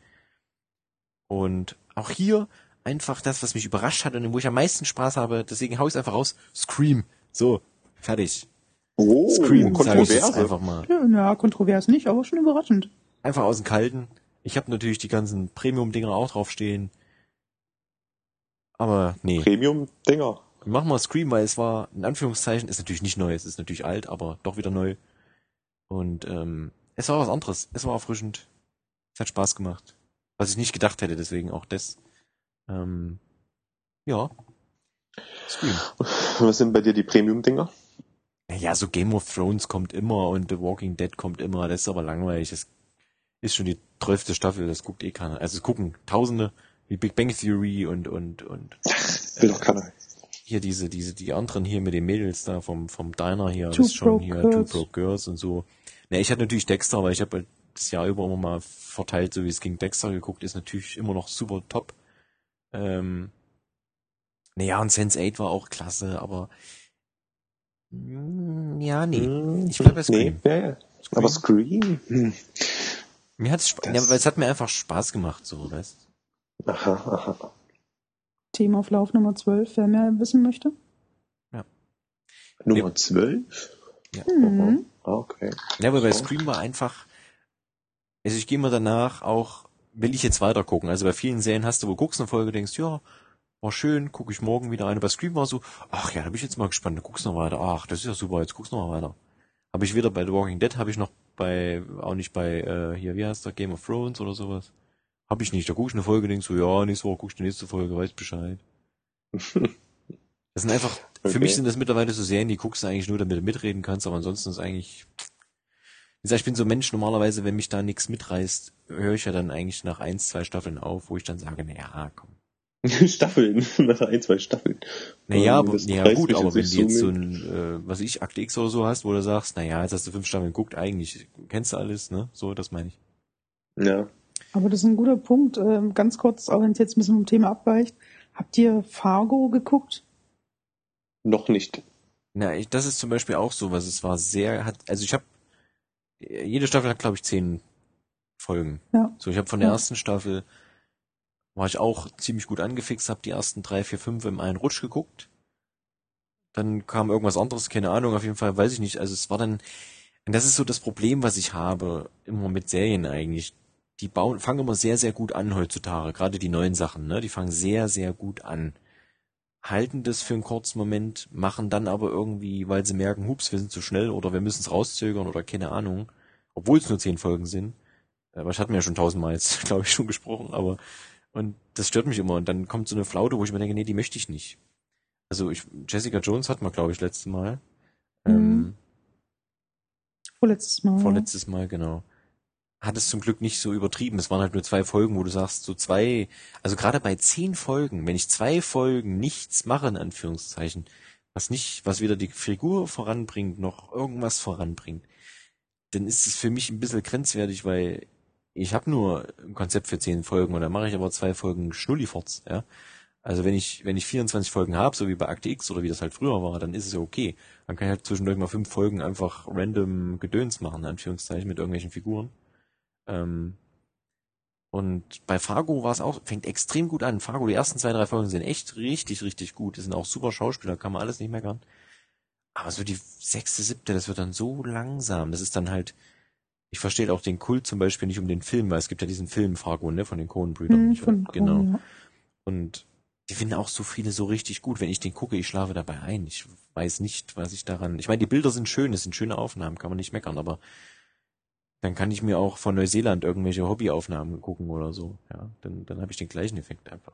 Und auch hier einfach das, was mich überrascht hat und wo ich am meisten Spaß habe, deswegen hau ich einfach raus, Scream So, fertig. Oh, Scream, Kontroverse. einfach mal. Ja, na, kontrovers nicht, aber schon überraschend. Einfach aus dem Kalten. Ich habe natürlich die ganzen Premium-Dinger auch draufstehen. Aber nee, Premium-Dinger. machen wir Scream, weil es war, in Anführungszeichen, ist natürlich nicht neu, es ist natürlich alt, aber doch wieder neu. Und ähm, es war was anderes. Es war erfrischend. Es hat Spaß gemacht. Was ich nicht gedacht hätte, deswegen auch das. Ähm, ja. Scream. Was sind bei dir die Premium-Dinger? Ja, so Game of Thrones kommt immer und The Walking Dead kommt immer. Das ist aber langweilig. Das ist schon die zwölfte Staffel, das guckt eh keiner. Also es gucken Tausende, wie Big Bang Theory und und und Will doch keiner. hier diese diese die anderen hier mit den Mädels da vom vom Diner hier, Two das ist schon hier Girls. Two Broke Girls und so. Ne, ich hatte natürlich Dexter, weil ich habe halt das Jahr über immer mal verteilt, so wie es ging Dexter geguckt, ist natürlich immer noch super top. Ähm, naja, und Sense 8 war auch klasse, aber mm, ja, nee. Hm, Ich bleib bei Scream. Nee, ja, ja. Aber Scream? Hm. Mir hat's Sp Das- ja, weil es hat mir einfach Spaß gemacht, so, weißt Aha, aha. Themaauflauf Nummer 12, wer mehr wissen möchte. Nummer 12? Mhm. Ah, okay. Ja, aber bei So. Scream war einfach, also ich gehe mal danach auch, will ich jetzt weiter gucken. Also bei vielen Serien hast du, wo du guckst eine Folge, denkst, ja, war schön, gucke ich morgen wieder eine. Bei Scream war so, ach ja, da bin ich jetzt mal gespannt, guckst du noch weiter. Ach, das ist ja super, jetzt guckst du noch mal weiter. Habe ich weder bei The Walking Dead, habe ich noch bei, auch nicht bei, äh, hier, wie heißt der, Game of Thrones oder sowas. Habe ich nicht. Da guck ich eine Folge, denkst so, ja, nächste Woche guck ich die nächste Folge, weiß Bescheid. [laughs] Das sind einfach, für Okay. mich sind das mittlerweile so Serien, die guckst du eigentlich nur, damit du mitreden kannst, aber ansonsten ist eigentlich, wie gesagt, ich bin so ein Mensch, normalerweise, wenn mich da nichts mitreißt, höre ich ja dann eigentlich nach eins, zwei Staffeln auf, wo ich dann sage, naja, komm. [laughs] Staffeln, [laughs] nach ein, zwei Staffeln. Naja, Ähm, aber, ja gut, aber wenn du jetzt so ein, äh, was ich, Akte X oder so hast, wo du sagst, naja, jetzt hast du fünf Staffeln geguckt, eigentlich kennst du alles, ne? So, das meine ich. Ja. Aber das ist ein guter Punkt. Ähm, ganz kurz, auch wenn es jetzt ein bisschen vom Thema abweicht. Habt ihr Fargo geguckt? Noch nicht. Na, ich, das ist zum Beispiel auch so, was es war sehr, hat, also ich habe, jede Staffel hat, glaube ich, zehn Folgen. Ja. So, ich habe von der Ja. ersten Staffel, war ich auch ziemlich gut angefixt, habe die ersten drei, vier, fünf im einen Rutsch geguckt. Dann kam irgendwas anderes, keine Ahnung, auf jeden Fall, weiß ich nicht. Also es war dann, und das ist so das Problem, was ich habe, immer mit Serien eigentlich. Die bauen, fangen immer sehr, sehr gut an heutzutage, gerade die neuen Sachen, ne? Die fangen sehr, sehr gut an. Halten das für einen kurzen Moment, machen dann aber irgendwie, weil sie merken, hups, wir sind zu schnell oder wir müssen es rauszögern oder keine Ahnung, obwohl es nur zehn Folgen sind. Aber ich hatte mir ja schon tausendmal jetzt, [laughs] glaube ich, schon gesprochen, aber und das stört mich immer. Und dann kommt so eine Flaute, wo ich mir denke, nee, die möchte ich nicht. Also ich, Jessica Jones hat man, glaube ich, letztes Mal. Ähm, Mhm. Vorletztes Mal. vorletztes Mal, genau. Hat es zum Glück nicht so übertrieben. Es waren halt nur zwei Folgen, wo du sagst, so zwei, also gerade bei zehn Folgen, wenn ich zwei Folgen nichts mache, in Anführungszeichen, was nicht, was weder die Figur voranbringt, noch irgendwas voranbringt, dann ist es für mich ein bisschen grenzwertig, weil ich habe nur ein Konzept für zehn Folgen und dann mache ich aber zwei Folgen Schnulliforts, ja. Also wenn ich, wenn ich 24 Folgen habe, so wie bei Akte X oder wie das halt früher war, dann ist es ja okay. Dann kann ich halt zwischendurch mal fünf Folgen einfach random Gedöns machen, in Anführungszeichen, mit irgendwelchen Figuren. Ähm, und bei Fargo war es auch, fängt extrem gut an. Fargo, die ersten zwei, drei Folgen sind echt richtig, richtig gut. Die sind auch super Schauspieler, kann man alles nicht meckern. Aber so die sechste, siebte, das wird dann so langsam. Das ist dann halt, ich verstehe auch den Kult zum Beispiel nicht um den Film, weil es gibt ja diesen Film Fargo, ne, von den Coen-Brüdern. Hm, von genau. Coen, ja. Und die finden auch so viele so richtig gut. Wenn ich den gucke, ich schlafe dabei ein. Ich weiß nicht, was ich daran. Ich meine, die Bilder sind schön, es sind schöne Aufnahmen, kann man nicht meckern, aber dann kann ich mir auch von Neuseeland irgendwelche Hobbyaufnahmen gucken oder so. Ja, dann, dann habe ich den gleichen Effekt einfach.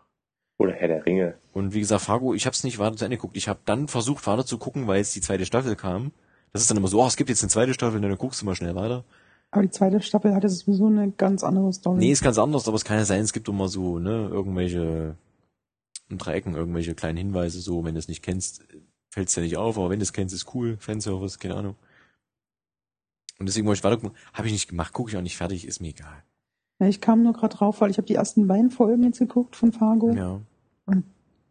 Oder Herr der Ringe. Und wie gesagt, Fargo, ich habe es nicht weiter zu Ende geguckt. Ich habe dann versucht weiter zu gucken, weil jetzt die zweite Staffel kam. Das ist dann immer so, oh, es gibt jetzt eine zweite Staffel, dann guckst du mal schnell weiter. Aber die zweite Staffel hatte sowieso eine ganz andere Story. Nee, ist ganz anders, aber es kann ja sein, es gibt immer so, ne, irgendwelche in Dreiecken, irgendwelche kleinen Hinweise, so, wenn du es nicht kennst, fällt es ja nicht auf, aber wenn du es kennst, ist cool, Fanservice, keine Ahnung. Und deswegen wollte ich weiter gucken. Habe ich nicht gemacht, gucke ich auch nicht fertig, ist mir egal. Ja, ich kam nur gerade drauf, weil ich habe die ersten beiden Folgen jetzt geguckt von Fargo. Ja.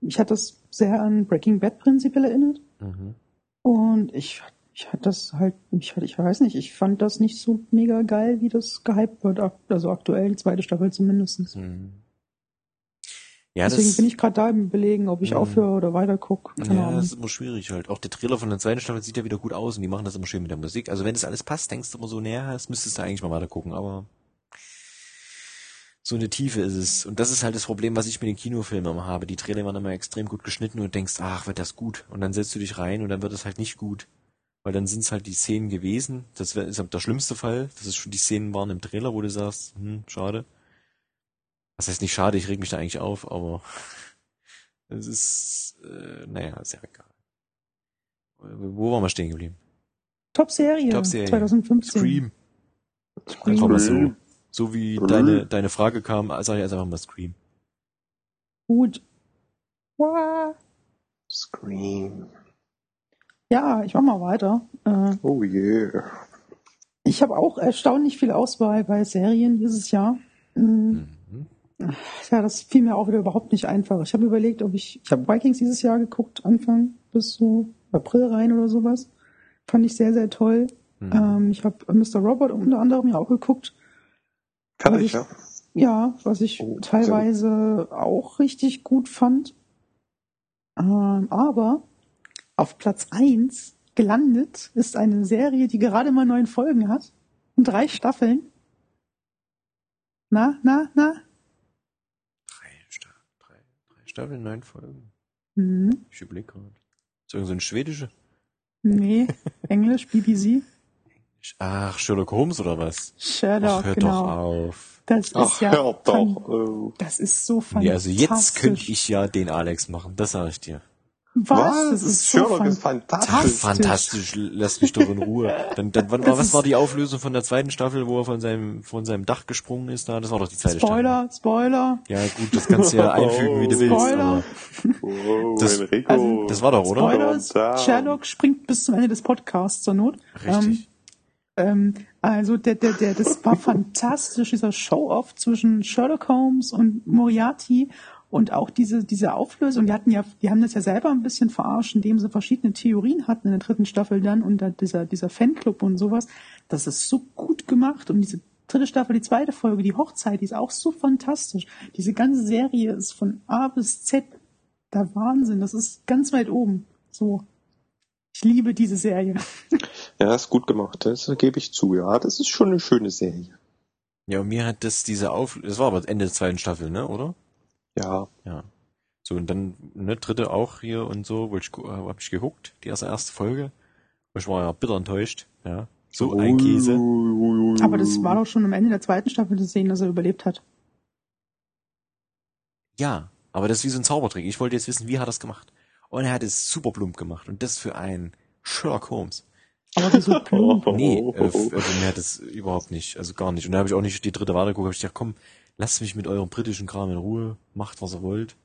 Ich hatte das sehr an Breaking Bad prinzipiell erinnert. Mhm. Und ich, ich hatte das halt, ich, ich weiß nicht, ich fand das nicht so mega geil, wie das gehypt wird. Also aktuell, die zweite Staffel zumindest. Mhm. Ja, Deswegen das, bin ich gerade da im Überlegen, ob ich Mhm. aufhöre oder weiter gucke. Ja, Ahnung. das ist immer schwierig halt. Auch der Trailer von der zweiten Staffel sieht ja wieder gut aus und die machen das immer schön mit der Musik. Also wenn das alles passt, denkst du immer so, naja, das müsstest du eigentlich mal weiter gucken, aber so eine Tiefe ist es. Und das ist halt das Problem, was ich mit den Kinofilmen immer habe. Die Trailer werden immer extrem gut geschnitten und denkst, ach, wird das gut. Und dann setzt du dich rein und dann wird es halt nicht gut. Weil dann sind es halt die Szenen gewesen. Das ist der schlimmste Fall, dass es schon die Szenen waren im Trailer, wo du sagst, hm, schade. Das heißt nicht schade, ich reg mich da eigentlich auf, aber [laughs] es ist, äh, naja, ist ja egal. Wo waren wir stehen geblieben? Top-Serie Top-Serie. 2015. Scream. Scream. Einfach mal so. So wie Scream. deine, deine Frage kam, sag ich jetzt einfach mal Scream. Gut. Wow. Scream. Ja, ich mach mal weiter. Äh, Oh yeah. ich habe auch erstaunlich viel Auswahl bei Serien dieses Jahr. Mhm. Ja, das fiel mir auch wieder überhaupt nicht einfach. Ich habe überlegt, ob ich, ich habe Vikings dieses Jahr geguckt, Anfang bis so April rein oder sowas. Fand ich sehr, sehr toll. Mhm. Ähm, ich habe Mr. Robot unter anderem ja auch geguckt. Kann ich, ich- ja. Ja, was ich Oh, teilweise auch richtig gut fand. Ähm, aber auf Platz eins gelandet ist eine Serie, die gerade mal neun Folgen hat und drei Staffeln. Na, na, na? Drei, Sta drei, drei Staffeln, neun Folgen. Hm, Ich überlege gerade. Ist irgend so ein schwedische? nee, [laughs] Englisch, BBC. Ach, Sherlock Holmes oder was? Sherlock, Ach, hör genau. doch auf. Das ist Ach, ja hör fan- doch. Oh. Das ist so fantastisch. Ja, also jetzt könnte ich ja den Alex machen, das sage ich dir. Was? Das ist so Sherlock ist fantastisch. fantastisch. Lass mich doch in Ruhe. [laughs] Dann, dann wann, Das was war die Auflösung von der zweiten Staffel, wo er von seinem, von seinem Dach gesprungen ist da? Das war doch die zweite Staffel. Spoiler, Spoiler. Ja gut, das kannst du ja [laughs] einfügen, wie du willst. Spoiler. Aber Oh, Das- Enrico. also, das war doch, oder? Spoilers, Down. Sherlock springt bis zum Ende des Podcasts zur Not. Richtig. Ähm, also der, der, der, das war [laughs] fantastisch, dieser Show-Off zwischen Sherlock Holmes und Moriarty und auch diese, diese Auflösung. Die hatten ja, die haben das ja selber ein bisschen verarscht, indem sie verschiedene Theorien hatten in der dritten Staffel dann und da dieser, dieser Fanclub und sowas. Das ist so gut gemacht und diese dritte Staffel, die zweite Folge, die Hochzeit, die ist auch so fantastisch. Diese ganze Serie ist von A bis Z der Wahnsinn. Das ist ganz weit oben. So. Ich liebe diese Serie. [laughs] Ja, ist gut gemacht. Das gebe ich zu. Ja, das ist schon eine schöne Serie. Ja, und mir hat das diese Auf, das war aber Ende der zweiten Staffel, ne, oder? Ja. Ja. So, und dann, ne, dritte auch hier und so, wo ich, äh, hab ich geguckt, die erste, erste Folge. Und ich war ja bitter enttäuscht, ja. So ein Käse. Aber das war doch schon am Ende der zweiten Staffel zu sehen, dass er überlebt hat. Ja, aber das ist wie so ein Zaubertrick. Ich wollte jetzt wissen, wie hat er es gemacht? Und er hat es super plump gemacht. Und das für einen Sherlock Holmes. Aber wieso plump? Nee, äh, also mir hat es überhaupt nicht, also gar nicht. Und da habe ich auch nicht die dritte Warte geguckt, habe ich gedacht, komm, lasst mich mit eurem britischen Kram in Ruhe, macht was ihr wollt.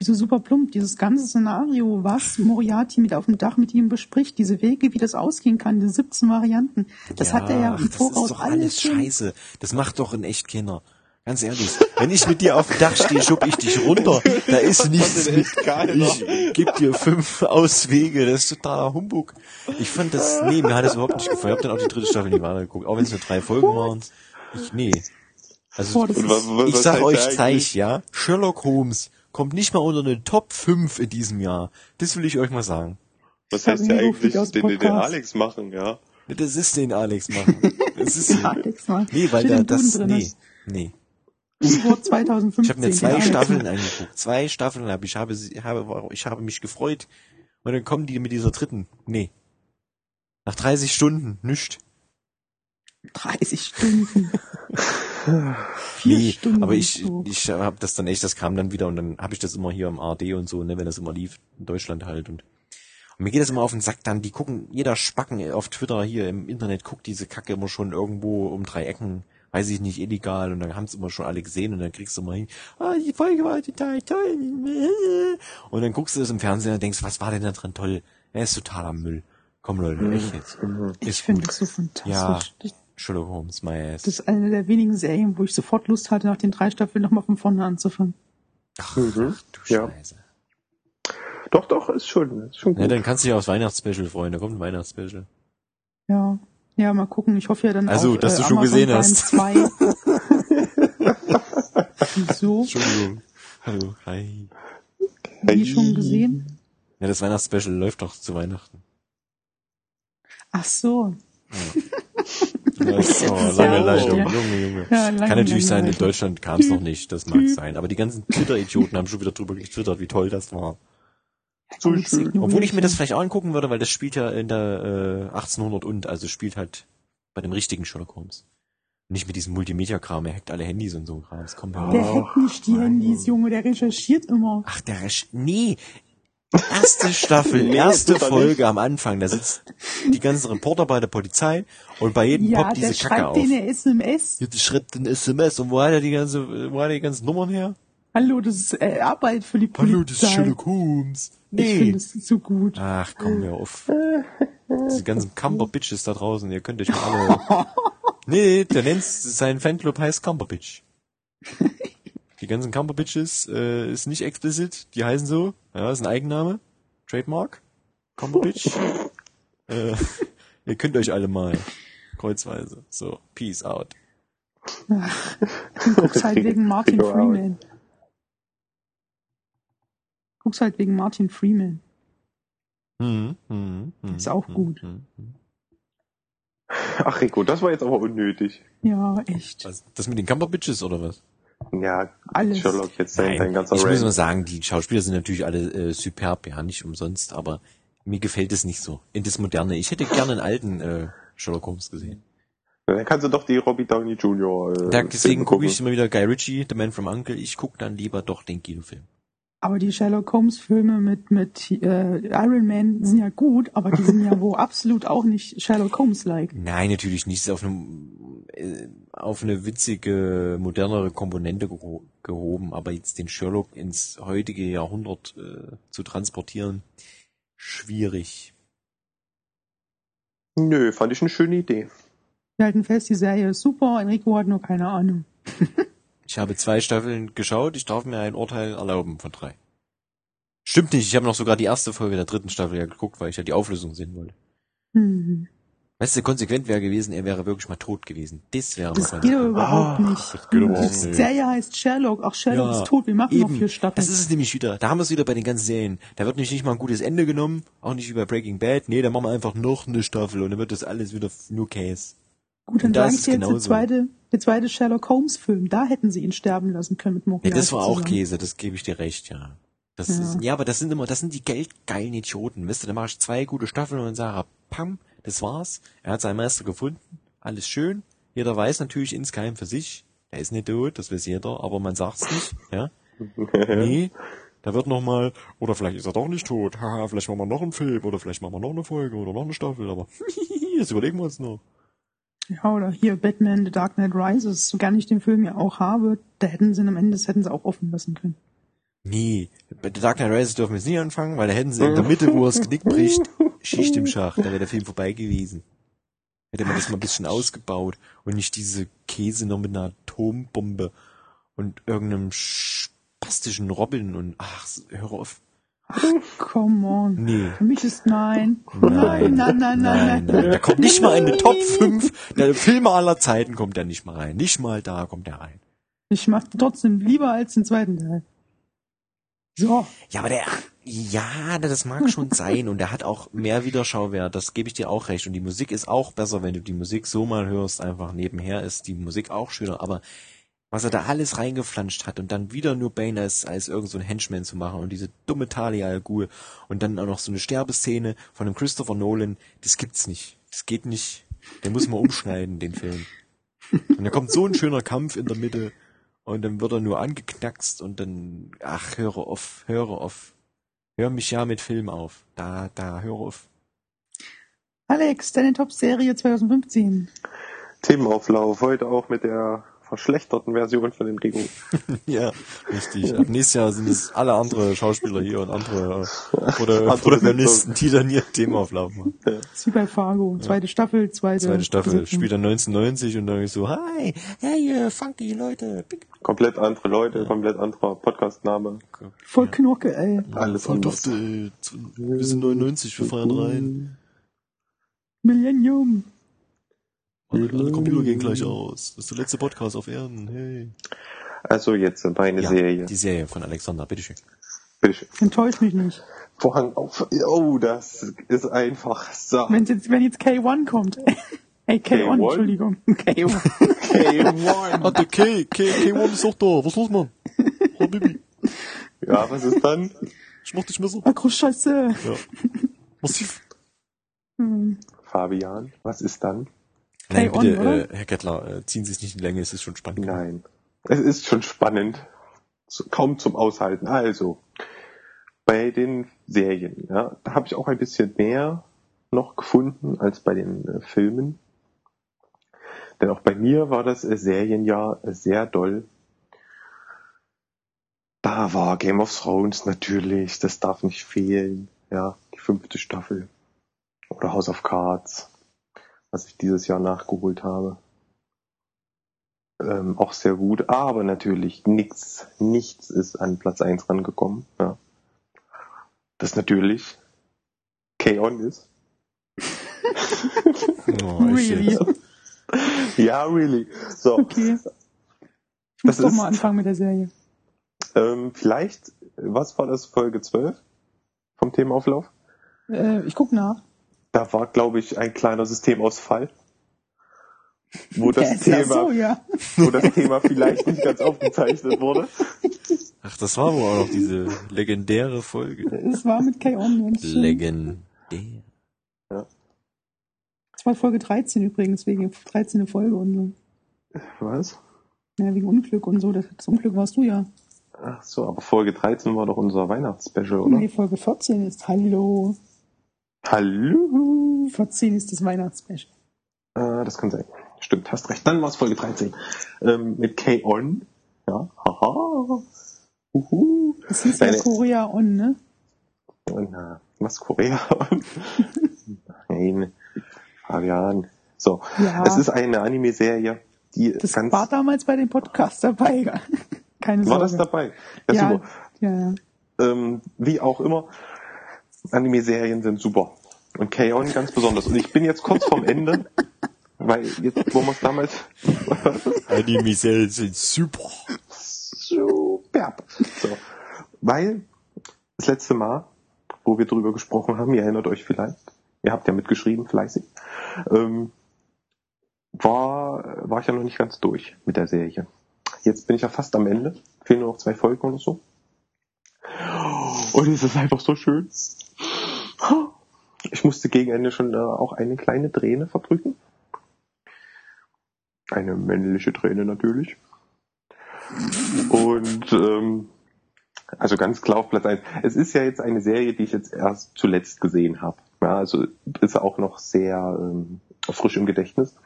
Wieso super plump? Dieses ganze Szenario, was Moriarty mit auf dem Dach mit ihm bespricht, diese Wege, wie das ausgehen kann, diese 17 Varianten, das hat er ja im das Voraus ist doch alles scheiße. Das macht doch in echt keiner. Ganz ehrlich, wenn ich mit dir auf dem Dach stehe, schub ich dich runter. Da ist nichts mit. Ich geb dir fünf Auswege. Das ist totaler Humbug. Ich fand das, nee, mir hat das überhaupt nicht gefallen. Ich hab dann auch die dritte Staffel nie weitergeguckt. Auch wenn es nur drei Folgen waren. Ich, nee. Also, Boah, Und was, ist, was, ich sag euch, zeig, ja, Sherlock Holmes kommt nicht mal unter den Top 5 in diesem Jahr. Das will ich euch mal sagen. Was heißt ja eigentlich, den, den Podcast. Alex machen, ja? Das ist den Alex machen. Das ist, [laughs] ja, Alex mal. nee, weil der, das, drin, nee, das nee. U-Boot 2015. Ich habe mir den zwei Staffeln angeguckt. Zwei Staffeln habe ich habe, habe ich habe mich gefreut und dann kommen die mit dieser dritten. Nee. Nach 30 Stunden nicht. 30 Stunden. [laughs] Vier Nee, Stunden. aber ich so. ich habe das dann echt, das kam dann wieder und dann habe ich das immer hier im ARD und so, ne, wenn das immer lief in Deutschland halt und und mir geht das immer auf den Sack dann, die gucken, jeder Spacken auf Twitter hier im Internet guckt diese Kacke immer schon irgendwo um drei Ecken, weiß ich nicht, illegal und dann haben es immer schon alle gesehen und dann kriegst du mal hin, ah, die Folge war total toll. [laughs] Und dann guckst du das im Fernsehen und denkst, was war denn da dran toll? Er ist totaler Müll. Komm Leute, echt jetzt. ich finde das so fantastisch. Ja. Sherlock Holmes, my ass. Das ist eine der wenigen Serien, wo ich sofort Lust hatte, nach den drei Staffeln nochmal von vorne anzufangen. Ach, Mhm. du Ja. Scheiße. Doch, doch, ist schon, ist schon gut. Ja, dann kannst du dich aufs Weihnachtsspecial freuen, da kommt ein Weihnachtsspecial. Ja. Ja, mal gucken. Ich hoffe ja dann Also, auf, dass äh, du schon Amazon gesehen Prime hast. [laughs] 2. Wieso? Entschuldigung. Hallo, hi. Nie schon gesehen? Ja, das Weihnachtsspecial läuft doch zu Weihnachten. Ach so. Ja, [laughs] [laughs] so, ist lange Leitung. Junge, Junge. Ja, lange, Kann natürlich lange sein, in. Deutschland kam es noch nicht, das mag sein. Aber die ganzen Twitter-Idioten haben schon wieder drüber getwittert, wie toll das war. So Obwohl ich mir das vielleicht auch angucken würde, weil das spielt ja in der äh, 1800 und, also spielt halt bei dem richtigen Sherlock Holmes. Nicht mit diesem Multimedia-Kram, er hackt alle Handys und so ein Kram. Das kommt Der hackt nicht die Handys, Junge, der recherchiert immer. Ach, der Resch nee. Erste Staffel, erste er Folge am Anfang, da sitzt die ganzen Reporter bei der Polizei und bei jedem Ja, poppt diese Kacke schreibt auf. dir eine SMS. Jetzt schreibt ein SMS und wo hat er die ganze, wo hat er die ganzen Nummern her? Hallo, das ist äh, Arbeit für die Polizei. Hallo, das ist Sherlock Holmes. Ich Nee. finde es so gut. Ach, komm mir auf. [laughs] Diese ganzen Camper-Bitches da draußen, ihr könnt euch mal alle... [laughs] Nee, der nennt sein Fanclub heißt Camper-Bitch. [laughs] Die ganzen Camper-Bitches äh, ist nicht explicit, die heißen so. Ja, ist ein Eigenname. Trademark. Camper-Bitch. [laughs] äh, [laughs] ihr könnt euch alle mal. Kreuzweise. So, peace out. [laughs] Du guckst halt wegen Martin. Freeman. Guckst halt wegen Martin Freeman. Hm, hm, hm, Ist auch hm, gut. hm, hm. Ach Rico, das war jetzt aber unnötig. Ja, echt. Was, das mit den Camper-Bitches oder was? Ja, Alles. Sherlock jetzt sein, sein ganzer ich muss Rant. mal sagen, die Schauspieler sind natürlich alle äh, superb, ja, nicht umsonst, aber mir gefällt es nicht so. In das Moderne. Ich hätte gerne einen alten äh, Sherlock Holmes gesehen. Dann kannst du doch die Robbie Downey Jr. Äh, Da, deswegen gucke ich immer wieder Guy Ritchie, The Man from Uncle. Ich gucke dann lieber doch den Kinofilm. Aber die Sherlock Holmes Filme mit, mit äh, Iron Man sind ja gut, aber die sind ja [laughs] wohl absolut auch nicht Sherlock Holmes-like. Nein, natürlich nicht. Ist auf eine, äh, auf eine witzige, modernere Komponente geho gehoben, aber jetzt den Sherlock ins heutige Jahrhundert äh, zu transportieren, schwierig. Nö, fand ich eine schöne Idee. Wir halten fest, die Serie ist super, Enrico hat nur keine Ahnung. [laughs] Ich habe zwei Staffeln geschaut, ich darf mir ein Urteil erlauben von drei. Stimmt nicht, ich habe noch sogar die erste Folge der dritten Staffel ja geguckt, weil ich ja die Auflösung sehen wollte. Hm. Weißt du, konsequent wäre gewesen, er wäre wirklich mal tot gewesen. Das wäre Das mal geht aber überhaupt Ah, nicht. das geht die überhaupt nicht. Serie heißt Sherlock. Ach, Sherlock Ja, ist tot. Wir machen noch Eben, vier Staffeln. das ist es nämlich wieder. Da haben wir es wieder bei den ganzen Serien. Da wird nämlich nicht mal ein gutes Ende genommen, auch nicht wie bei Breaking Bad. Nee, da machen wir einfach noch eine Staffel und dann wird das alles wieder nur Case. Gut, dann und da sage ist ich dir es jetzt der zweite, der zweite Sherlock Holmes Film. Da hätten sie ihn sterben lassen können mit Ja, Moriarty das war auch zusammen. Käse, das gebe ich dir recht, ja. Das Ja. Ist, ja, aber das sind immer, das sind die geldgeilen Idioten. Weißt du, da mache ich zwei gute Staffeln und dann sage, pam, das war's. Er hat seinen Meister gefunden. Alles schön. Jeder weiß natürlich insgeheim für sich, er ist nicht tot, das weiß jeder, aber man sagt's nicht, ja. [laughs] Nee, da wird noch mal, oder vielleicht ist er doch nicht tot, haha, vielleicht machen wir noch einen Film, oder vielleicht machen wir noch eine Folge, oder noch eine Staffel, aber [laughs] das überlegen wir uns noch. Ja, oder hier Batman The Dark Knight Rises, so gern ich den Film ja auch habe, da hätten sie ihn am Ende, das hätten sie auch offen lassen können. Nee, bei The Dark Knight Rises dürfen wir jetzt nicht anfangen, weil da hätten sie in der Mitte, wo er das Genick [laughs] bricht, Schicht im Schacht, da wäre der Film vorbei gewesen. Hätte man das mal ein bisschen ausgebaut und nicht diese Käse noch mit einer Atombombe und irgendeinem spastischen Robin und ach, hör auf. Come on. Nee. Für mich ist nein. Nein, nein, nein, nein, nein. Da kommt nicht mal in die Top 5 der Filme aller Zeiten kommt der nicht mal rein. Nicht mal da kommt er rein. Ich mag trotzdem lieber als den zweiten Teil. So, Ja, aber der, ja, das mag schon sein und der hat auch mehr Wiederschauwert, das gebe ich dir auch recht. Und die Musik ist auch besser, wenn du die Musik so mal hörst, einfach nebenher ist die Musik auch schöner, aber was er da alles reingeflanscht hat und dann wieder nur Bane als, als irgend so ein Henchman zu machen und diese dumme Talia al Ghul und dann auch noch so eine Sterbeszene von einem Christopher Nolan, das gibt's nicht. Das geht nicht. Den muss man umschneiden, den Film. Und da kommt so ein schöner Kampf in der Mitte und dann wird er nur angeknackst und dann, ach, höre auf, höre auf. Hör mich ja mit Film auf. Da, da, höre auf. Alex, deine Top-Serie 2015. Themenauflauf, heute auch mit der verschlechterten Version von Enrico. [laughs] ja, richtig. Ab nächstes Jahr sind es alle andere Schauspieler hier und andere äh, oder [laughs] Protagonisten, die dann ihr Themaauflauf machen. ist wie bei Fargo. Zweite Staffel, zweite. Zweite Staffel Besetzung. spielt dann 1990 und dann ist so, hi, hey, funky Leute. Komplett andere Leute, komplett anderer Podcast-Name. Voll Knurke, ey. Alles Voll anders. dufte, ey. Wir sind 99, wir feiern rein. Millennium. Alle, alle Computer gehen gleich aus. Das ist der letzte Podcast auf Erden, hey. Also jetzt meine Ja, Serie. Die Serie von Alexander, bitteschön. Bitteschön. Enttäuscht mich nicht. Vorhang auf. Oh, das ist einfach so. Wenn jetzt, wenn jetzt K1 kommt. Ey, K1, K1? Entschuldigung. K1. K1. der K, K, K1 ist doch da. Was los, Mann? Oh, Baby. Ja, was ist dann? Ich mach dich Messer. Akro Scheiße. Ja. Massiv. Hm. Fabian, was ist dann? Nein, bitte, oder? äh, Herr Kettler, äh, ziehen Sie es nicht in die Länge, es ist schon spannend. Nein. Es ist schon spannend. Kaum zum Aushalten. Also, bei den Serien, ja, da habe ich auch ein bisschen mehr noch gefunden als bei den äh, Filmen. Denn auch bei mir war das äh, Serienjahr äh, sehr doll. Da war Game of Thrones natürlich, das darf nicht fehlen. Ja, die fünfte Staffel. Oder House of Cards, was ich dieses Jahr nachgeholt habe ähm, auch sehr gut, aber natürlich nichts, nichts ist an Platz 1 rangekommen. Ja. Das natürlich K-On ist. [laughs] Oh, Really? Ja, really. So, Okay. Ich Das muss doch ist- mal anfangen mit der Serie. ähm, vielleicht, was war das, Folge 12 vom Themaauflauf? Äh, ich guck nach. Da war, glaube ich, ein kleiner Systemausfall. Wo das, Ja, ja Thema, so, ja. [laughs] wo das Thema vielleicht nicht ganz aufgezeichnet wurde. Ach, das war wohl auch noch diese legendäre Folge. Es war mit K-On. und so. Legendär. Das war Folge 13 übrigens, wegen 13. Folge und so. Was? Ja, wegen Unglück und so. Das, das Unglück warst du ja. Ach so, aber Folge 13 war doch unser Weihnachtsspecial, oder? Nee, Folge 14 ist Hallo. Hallo. 14 ist das Weihnachtsspecial. Äh, das kann sein. Stimmt, hast recht. Dann war es Folge 13. Ähm, mit K-On. Ja, haha. Uhu. Das hieß ja Deine- Korea On, ne? Und, na, was Korea? [laughs] Nein, Fabian. So, Ja. es ist eine Anime-Serie, die Das ganz... war damals bei dem Podcast dabei. [laughs] Keine Sorge. war das dabei? Ja, Ja, ja, ja. Ähm, wie auch immer, Anime-Serien sind super. Und K-On ganz besonders. Und ich bin jetzt kurz vorm Ende, weil jetzt, wo wir es damals... Anime-Serien sind super. Superb. So. Weil das letzte Mal, wo wir drüber gesprochen haben, ihr erinnert euch vielleicht, ihr habt ja mitgeschrieben, fleißig, ähm, war, war ich ja noch nicht ganz durch mit der Serie. Jetzt bin ich ja fast am Ende. Fehlen nur noch zwei Folgen oder so. Und es ist einfach so schön. Ich musste gegen Ende schon äh, auch eine kleine Träne verdrücken. Eine männliche Träne natürlich. Und ähm, also ganz klar auf Platz 1. Es ist ja jetzt eine Serie, die ich jetzt erst zuletzt gesehen habe. Ja, also ist auch noch sehr ähm, frisch im Gedächtnis.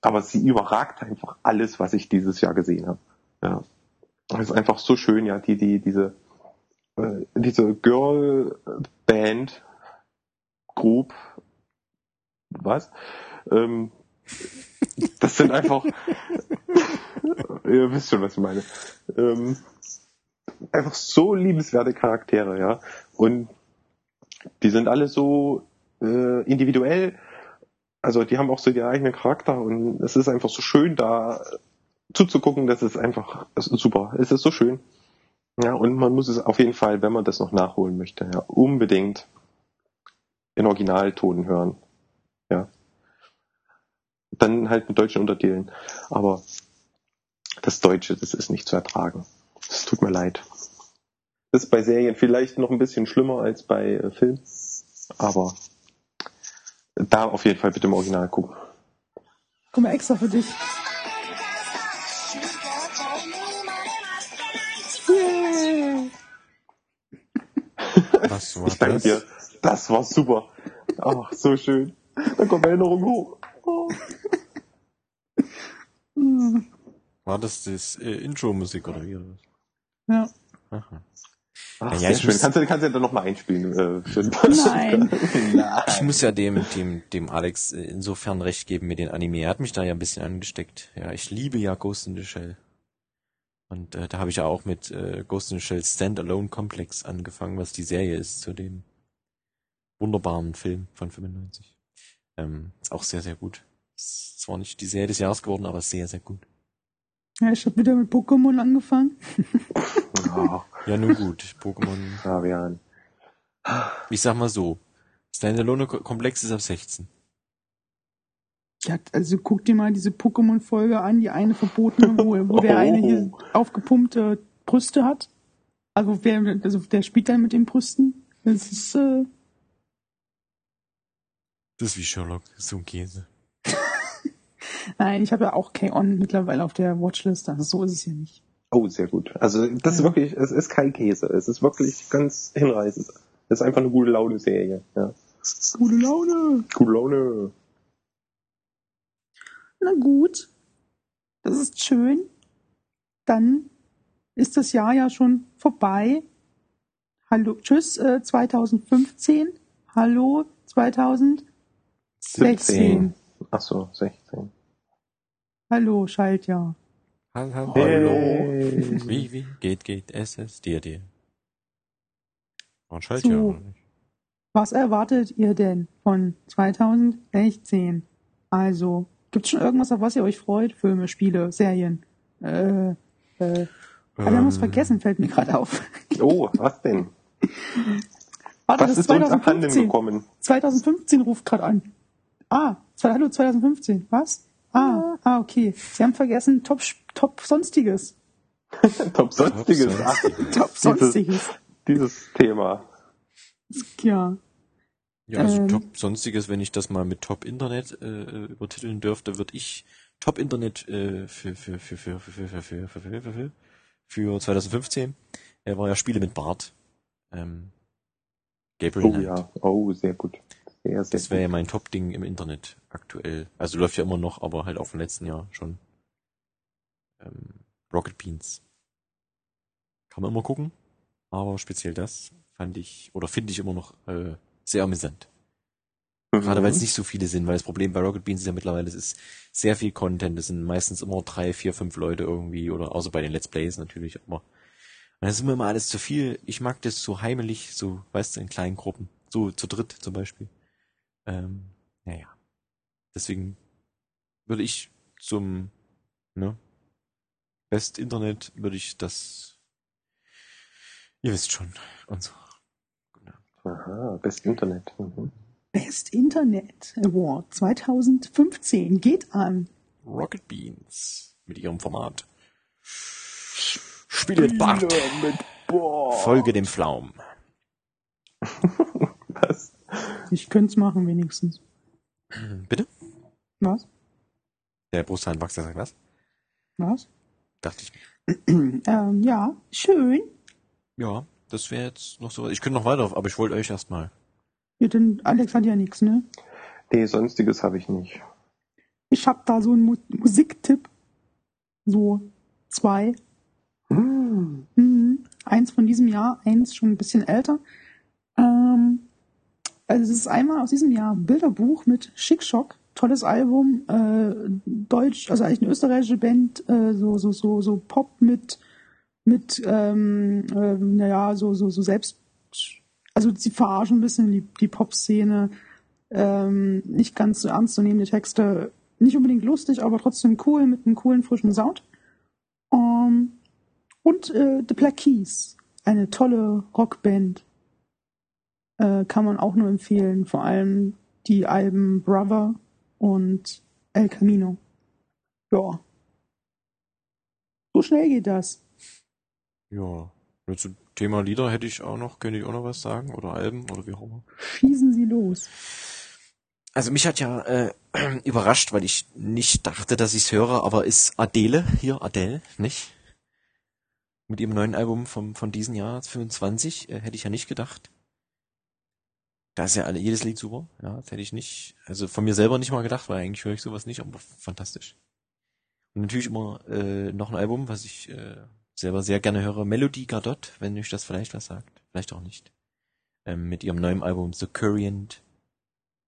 Aber sie überragt einfach alles, was ich dieses Jahr gesehen habe. Ja. Es ist einfach so schön, ja, die, die, diese, äh, diese Girl Group, was? Ähm, das sind einfach, [laughs] ihr wisst schon, was ich meine. Ähm, einfach so liebenswerte Charaktere, ja. Und die sind alle so äh, individuell. Also die haben auch so ihren eigenen Charakter und es ist einfach so schön, da zuzugucken. Das ist einfach das ist super. Es ist so schön. Ja, und man muss es auf jeden Fall, wenn man das noch nachholen möchte, ja, unbedingt in Originalton hören. Ja. Dann halt mit deutschen Untertiteln. Aber das Deutsche, das ist nicht zu ertragen. Es tut mir leid. Das ist bei Serien vielleicht noch ein bisschen schlimmer als bei äh, Filmen. Aber da auf jeden Fall bitte im Original gucken. Guck mal, extra für dich. Yay. [laughs] Was war Ich danke das? dir. Das war super. Ach, so schön. Da kommt Erinnerung hoch. Oh. War das das äh, Intro-Musik oder wie? Ja. Aha. Ach, Ja, sehr ich schön. muss- Kannst du, kannst du dann nochmal einspielen? Äh, für Nein. Ich muss ja dem, dem, dem Alex äh, insofern recht geben mit den Anime. Er hat mich da ja ein bisschen angesteckt. Ja, ich liebe ja Ghost in the Shell. Und äh, da habe ich ja auch mit äh, Ghost in the Shell Standalone Complex angefangen, was die Serie ist zu dem wunderbaren Film von 95. Ähm, ist auch sehr, sehr gut. Ist zwar nicht die Serie des Jahres geworden, aber sehr, sehr gut. Ja, ich habe wieder mit Pokémon angefangen. Ja, Ja, nun gut. Pokémon. Fabian. Ich sag mal so. Standalone-Komplex ist ab 16. Ja, also guck dir mal diese Pokémon-Folge an, die eine verbotene, wo, wo der eine hier aufgepumpte Brüste hat. Also wer, also der spielt dann mit den Brüsten. Das ist, äh, Das ist wie Sherlock. Das ist so ein Käse. nein, ich habe ja auch K-On mittlerweile auf der Watchlist, also so ist es ja nicht. Oh, sehr gut. Also das ist wirklich, es ist kein Käse. Es ist wirklich ganz hinreißend. Es ist einfach eine gute Laune-Serie. Ja. Gute Laune. Gute Laune. Na gut. Das ist schön. Dann ist das Jahr ja schon vorbei. Hallo, tschüss, äh, 2015. Hallo, 2016. 17. Ach so, 16. Hallo, Schaltjahr. Hallo. Hey. Wie, wie? Geht, geht. Es, es, dir, dir. Und schalt So. ja auch nicht. Was erwartet ihr denn von 2016? Also, gibt's schon irgendwas, auf was ihr euch freut? Filme, Spiele, Serien? Äh, äh, ah, wir haben Ähm, vergessen, fällt mir gerade auf. Oh, was denn? [laughs] Warte, Was das ist ist uns abhanden 2015. gekommen? 2015 ruft gerade an. Ah, hallo 2015. Was? Ah, ah, okay. Sie haben vergessen Top, Top Sonstiges. Top Sonstiges. Top Ach, Top Sonstiges. dieses Thema. Ja. Ja, also Ähm. Top Sonstiges, wenn ich das mal mit Top Internet äh, übertiteln dürfte, würde ich Top Internet äh, für, für, für, für, für, für, für, für, für, für, für, für, für 2015 äh, war ja Spiele mit Bart. Ähm, Gabriel Oh Knight. ja. Oh, sehr gut. Sehr, sehr Das wäre ja mein Top-Ding im Internet aktuell. Also läuft ja immer noch, aber halt auch vom letzten Jahr schon. Ähm, Rocket Beans. Kann man immer gucken, aber speziell das fand ich, oder finde ich immer noch äh, sehr amüsant. Gerade weil es Mhm. nicht so viele sind, weil das Problem bei Rocket Beans ist ja mittlerweile, es ist sehr viel Content, es sind meistens immer drei, vier, fünf Leute irgendwie, oder außer bei den Let's Plays natürlich, aber das ist mir immer alles zu viel. Ich mag das so heimelig, so, weißt du, in kleinen Gruppen. So zu dritt zum Beispiel. Ähm, naja. Deswegen würde ich zum, ne, Best Internet würde ich das, ihr wisst schon, und so. Aha, Best Internet. Mhm. Best Internet Award 2015 geht an. Rocket Beans mit ihrem Format. Spiele mit Bart. Folge dem Pflaum. Was? Ich könnte es machen wenigstens. Bitte? Was? Der Brusthahnwachser sagt was? Was? Dachte ich. [clears throat] ähm, ja, schön. Ja, das wäre jetzt noch so. Ich könnte noch weiter, aber ich wollte euch erstmal. Ja, denn Alex hat ja nichts, ne? Nee, sonstiges habe ich nicht. Ich hab da so einen Mu Musiktipp. So zwei. Hm. Mhm. Eins von diesem Jahr, eins schon ein bisschen älter. Also es ist einmal aus diesem Jahr Bilderbuch mit Schickschock, tolles Album, äh, Deutsch, also eigentlich eine österreichische Band, äh, so so so so Pop mit mit ähm, äh, naja so so so selbst, also sie verarschen ein bisschen die die Pop-Szene, ähm, nicht ganz so ernstzunehmende Texte, nicht unbedingt lustig, aber trotzdem cool mit einem coolen frischen Sound. Ähm, und äh, The Black Keys, eine tolle Rockband. Äh, kann man auch nur empfehlen. Vor allem die Alben Brother und El Camino. Ja. So schnell geht das. Ja. Nur Zum Thema Lieder hätte ich auch noch, könnte ich auch noch was sagen? Oder Alben oder wie auch immer. Schießen Sie los. Also mich hat ja äh, [clears throat] überrascht, weil ich nicht dachte, dass ich es höre, aber ist Adele, hier Adele, nicht? Mit ihrem neuen Album vom, von diesem Jahr, 25, äh, hätte ich ja nicht gedacht. Da ist ja alle, jedes Lied super, ja, das hätte ich nicht, also von mir selber nicht mal gedacht, weil eigentlich höre ich sowas nicht, aber fantastisch. Und natürlich immer äh, noch ein Album, was ich äh, selber sehr gerne höre, Melody Gardot, wenn euch das vielleicht was sagt, vielleicht auch nicht. Ähm, mit ihrem neuen Album The Current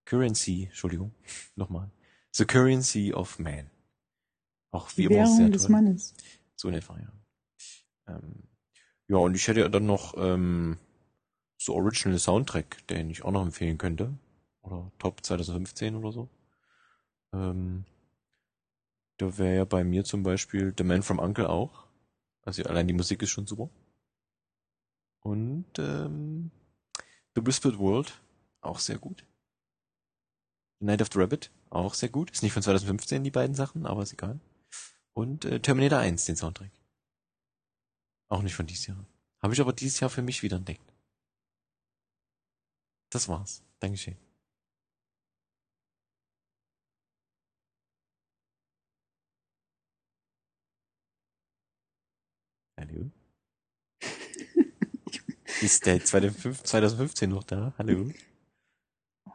Currency, Entschuldigung, [laughs] nochmal. The Currency of Man. Auch wie Die immer sehr Währung des toll. Mannes. So in etwa, ja. Ähm, ja, und ich hätte ja dann noch ähm, so Original Soundtrack, den ich auch noch empfehlen könnte. Oder Top 2015 oder so. Ähm, Da wäre ja bei mir zum Beispiel The Man from Uncle auch. Also allein die Musik ist schon super. Und ähm, The Whispered World, auch sehr gut. Night of the Rabbit, auch sehr gut. Ist nicht von 2015 die beiden Sachen, aber ist egal. Und äh, Terminator 1, den Soundtrack. Auch nicht von dieses Jahr. Habe ich aber dieses Jahr für mich wieder entdeckt. Das war's. Dankeschön. Hallo? [laughs] Ist der 2015 noch da? Hallo?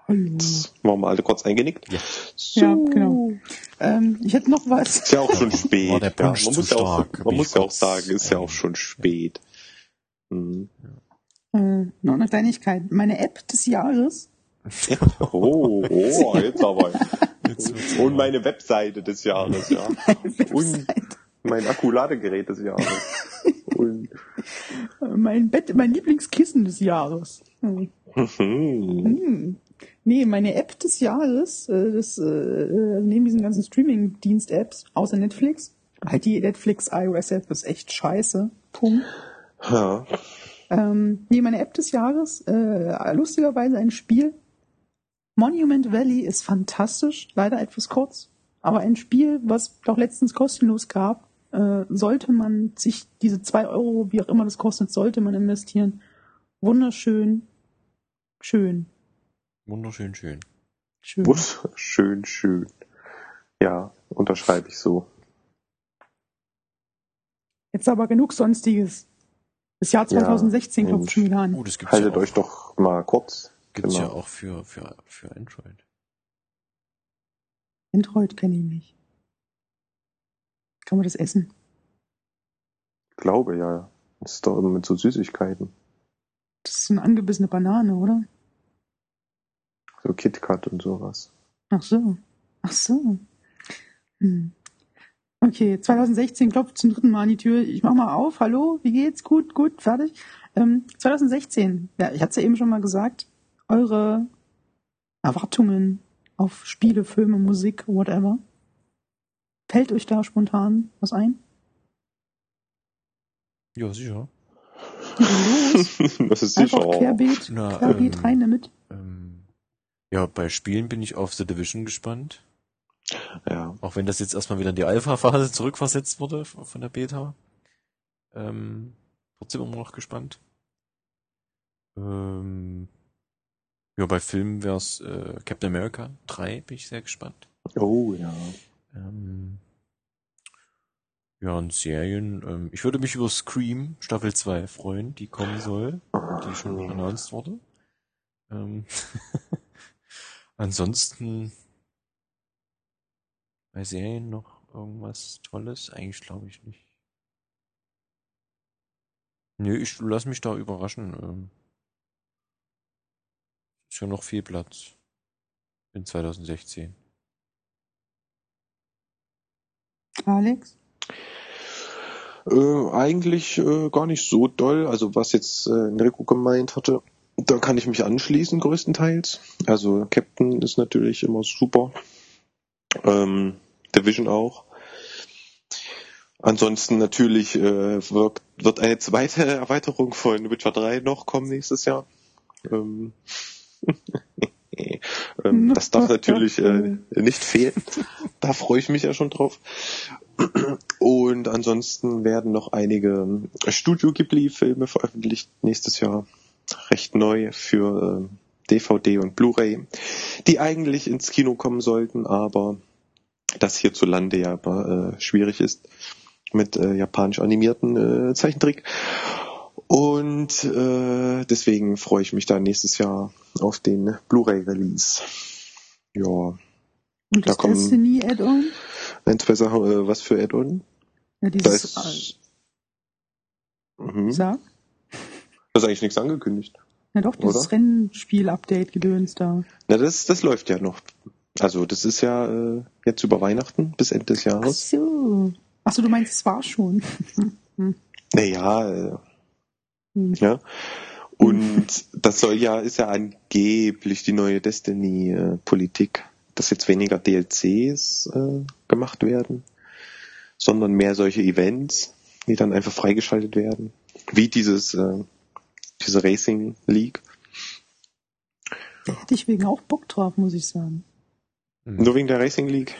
Hallo. Wir alle kurz eingenickt. Ja. So. Ja, genau. Ähm, ich hätte noch was. Ist ja auch schon spät. War der ja. Man zu muss ja auch, stark, man muss ja auch sagen, ist ja auch schon spät. Hm. Äh, noch eine Kleinigkeit. Meine App des Jahres. [laughs] Oh, oh, [laughs] jetzt aber. Jetzt Und meine Webseite des Jahres, ja. [laughs] Und mein Akkuladegerät des Jahres. Und, Äh, Mein Bett, mein Lieblingskissen des Jahres. Hm. hm. Nee, meine App des Jahres, äh, das, äh, neben diesen ganzen Streaming-Dienst-Apps, außer Netflix, halt die Netflix iOS-App ist echt scheiße. Punkt. Ja. Ähm, nee, meine App des Jahres, äh, lustigerweise ein Spiel. Monument Valley ist fantastisch, leider etwas kurz, aber ein Spiel, was doch letztens kostenlos gab, äh, sollte man sich diese zwei Euro, wie auch immer das kostet, sollte man investieren. Wunderschön, schön, Wunderschön schön. schön. Wuss, schön, schön. Ja, unterschreibe ich so. Jetzt aber genug Sonstiges. Das Jahr Ja, 2016 klopft Mensch. schon wieder an. Oh, das gibt's Haltet ja euch doch mal kurz. gibt's ja genau. auch für, für, für Android. Android kenne ich nicht. Kann man das essen? Glaube ja. Das ist doch immer mit so Süßigkeiten. Das ist so eine angebissene Banane, oder? So KitKat und sowas. Ach so. Ach so. Hm. Okay, 2016 klopft zum dritten Mal an die Tür. Ich mach mal auf. Hallo, wie geht's? Gut, gut, fertig. Ähm, 2016. Ja, ich hatte es ja eben schon mal gesagt. Eure Erwartungen auf Spiele, Filme, Musik, whatever. Fällt euch da spontan was ein? Ja, sicher. Los, [laughs] das ist sicher. einfach querbeet, Na, querbeet ähm, rein damit. Ähm, ja, bei Spielen bin ich auf The Division gespannt. Ja. Auch wenn das jetzt erstmal wieder in die Alpha-Phase zurückversetzt wurde von der Beta. Ähm, trotzdem immer noch gespannt. Ähm, ja, bei Filmen wär's äh, Captain America 3, bin ich sehr gespannt. Oh ja. Ähm, ja, und Serien. Ähm, ich würde mich über Scream Staffel 2 freuen, die kommen soll, die schon announced wurde. Ähm, [laughs] ansonsten bei Serien noch irgendwas Tolles? Eigentlich glaube ich nicht. Nö, ich lass mich da überraschen. Ähm, ist ja noch viel Platz in 2016. Alex? Äh, eigentlich äh, gar nicht so doll. Also was jetzt äh, Enrico gemeint hatte, da kann ich mich anschließen größtenteils. Also Captain ist natürlich immer super. Ähm, Division auch. Ansonsten natürlich äh, wird, wird eine zweite [laughs] Erweiterung von Witcher 3 noch kommen nächstes Jahr. Ähm, [laughs] ähm, das darf natürlich äh, nicht fehlen. Da freue ich mich ja schon drauf. Und ansonsten werden noch einige Studio Ghibli-Filme veröffentlicht nächstes Jahr. Recht neu für äh, DVD und Blu-ray, die eigentlich ins Kino kommen sollten, aber das hierzulande ja immer, äh, schwierig ist mit äh, japanisch animierten äh, Zeichentrick. Und äh, deswegen freue ich mich da nächstes Jahr auf den Blu-ray-Release. Ja, Und da das kommen- Destiny Add-on? ein, zwei Sachen, äh, was für Add-on? Ja, Da dieses, ist, äh, mhm. sag? da ist eigentlich nichts angekündigt. Ja doch, dieses Oder? Rennspiel-Update-Gedöns da. Na, das, das läuft ja noch. Also das ist ja äh, jetzt über Weihnachten bis Ende des Ach Jahres. so. Ach so, du meinst, es war schon. [laughs] Naja, äh, Hm. ja. Und das soll ja, ist ja angeblich die neue Destiny-Politik, dass jetzt weniger DLCs äh, gemacht werden, sondern mehr solche Events, die dann einfach freigeschaltet werden. Wie dieses, äh, diese Racing League. Da hätte ich wegen auch Bock drauf, muss ich sagen. Nur wegen der Racing League?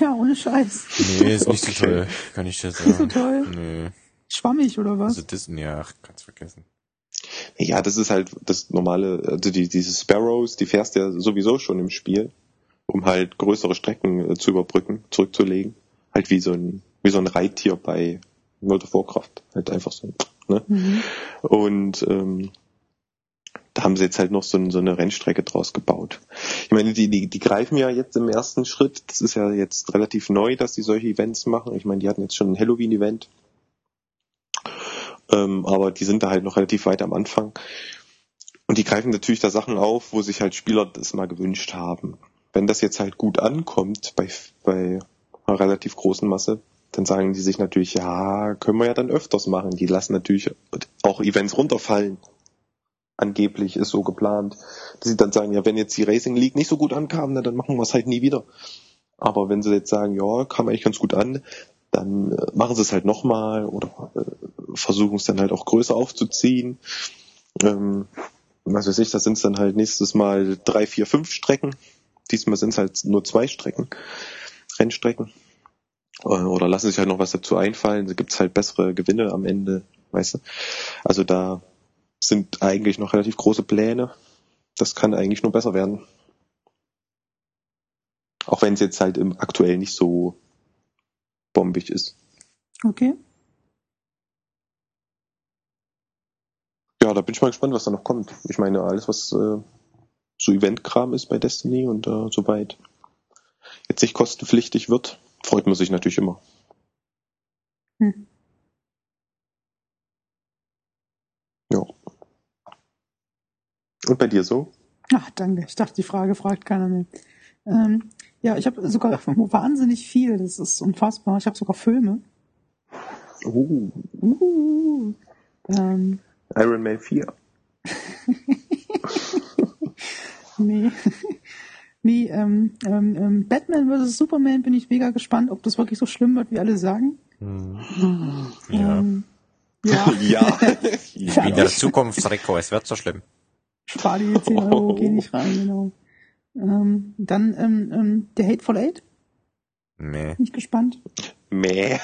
Ja, ohne Scheiß. Nee, ist nicht so Okay. toll, kann ich dir Nicht so sagen. toll. Nee, Schwammig oder was? also Disney, ja, kannst vergessen. Ja, das ist halt das normale, also die, diese Sparrows, die fährst ja sowieso schon im Spiel, um halt größere Strecken äh, zu überbrücken, zurückzulegen. Halt wie so ein, wie so ein Reittier bei World of Warcraft. Halt einfach so, ne? Mhm. Und ähm, da haben sie jetzt halt noch so, ein, so eine Rennstrecke draus gebaut. Ich meine, die, die, die greifen ja jetzt im ersten Schritt. Das ist ja jetzt relativ neu, dass die solche Events machen. Ich meine, die hatten jetzt schon ein Halloween-Event. Ähm, aber die sind da halt noch relativ weit am Anfang. Und die greifen natürlich da Sachen auf, wo sich halt Spieler das mal gewünscht haben. Wenn das jetzt halt gut ankommt bei, bei einer relativ großen Masse, dann sagen die sich natürlich, ja, können wir ja dann öfters machen. Die lassen natürlich auch Events runterfallen. Angeblich ist so geplant. Dass sie dann sagen, ja, wenn jetzt die Racing League nicht so gut ankam, dann machen wir es halt nie wieder. Aber wenn sie jetzt sagen, ja, kam eigentlich ganz gut an, dann äh, machen sie es halt nochmal oder äh, versuchen es dann halt auch größer aufzuziehen. Ähm, was weiß ich, das sind dann halt nächstes Mal drei, vier, fünf Strecken. Diesmal sind es halt nur zwei Strecken, Rennstrecken. Äh, Oder lassen sich halt noch was dazu einfallen. Da gibt's halt bessere Gewinne am Ende, weißt du. Also da sind eigentlich noch relativ große Pläne. Das kann eigentlich nur besser werden. Auch wenn es jetzt halt im aktuell nicht so bombig ist. Okay. Ja, da bin ich mal gespannt, was da noch kommt. Ich meine, alles, was äh, so Eventkram ist bei Destiny und äh, soweit jetzt nicht kostenpflichtig wird, freut man sich natürlich immer. Hm. Ja. Und bei dir so? Ach, danke. Ich dachte, die Frage fragt keiner mehr. Ähm, ja, ich habe sogar wahnsinnig viel. Das ist unfassbar. Ich habe sogar Filme. Uh, Uh, ähm, Iron Man 4. [laughs] nee. Nee, ähm, ähm, ähm, Batman vs. Superman bin ich mega gespannt, ob das wirklich so schlimm wird, wie alle sagen. Hm. Ja. Ähm, ja, ja. [laughs] Wie [laughs] in der Zukunft, Rico, es wird so schlimm. spar die 10 Euro, geh nicht rein, genau. Ähm, dann ähm, ähm, der Hateful Eight, Nee. bin ich gespannt. Meh.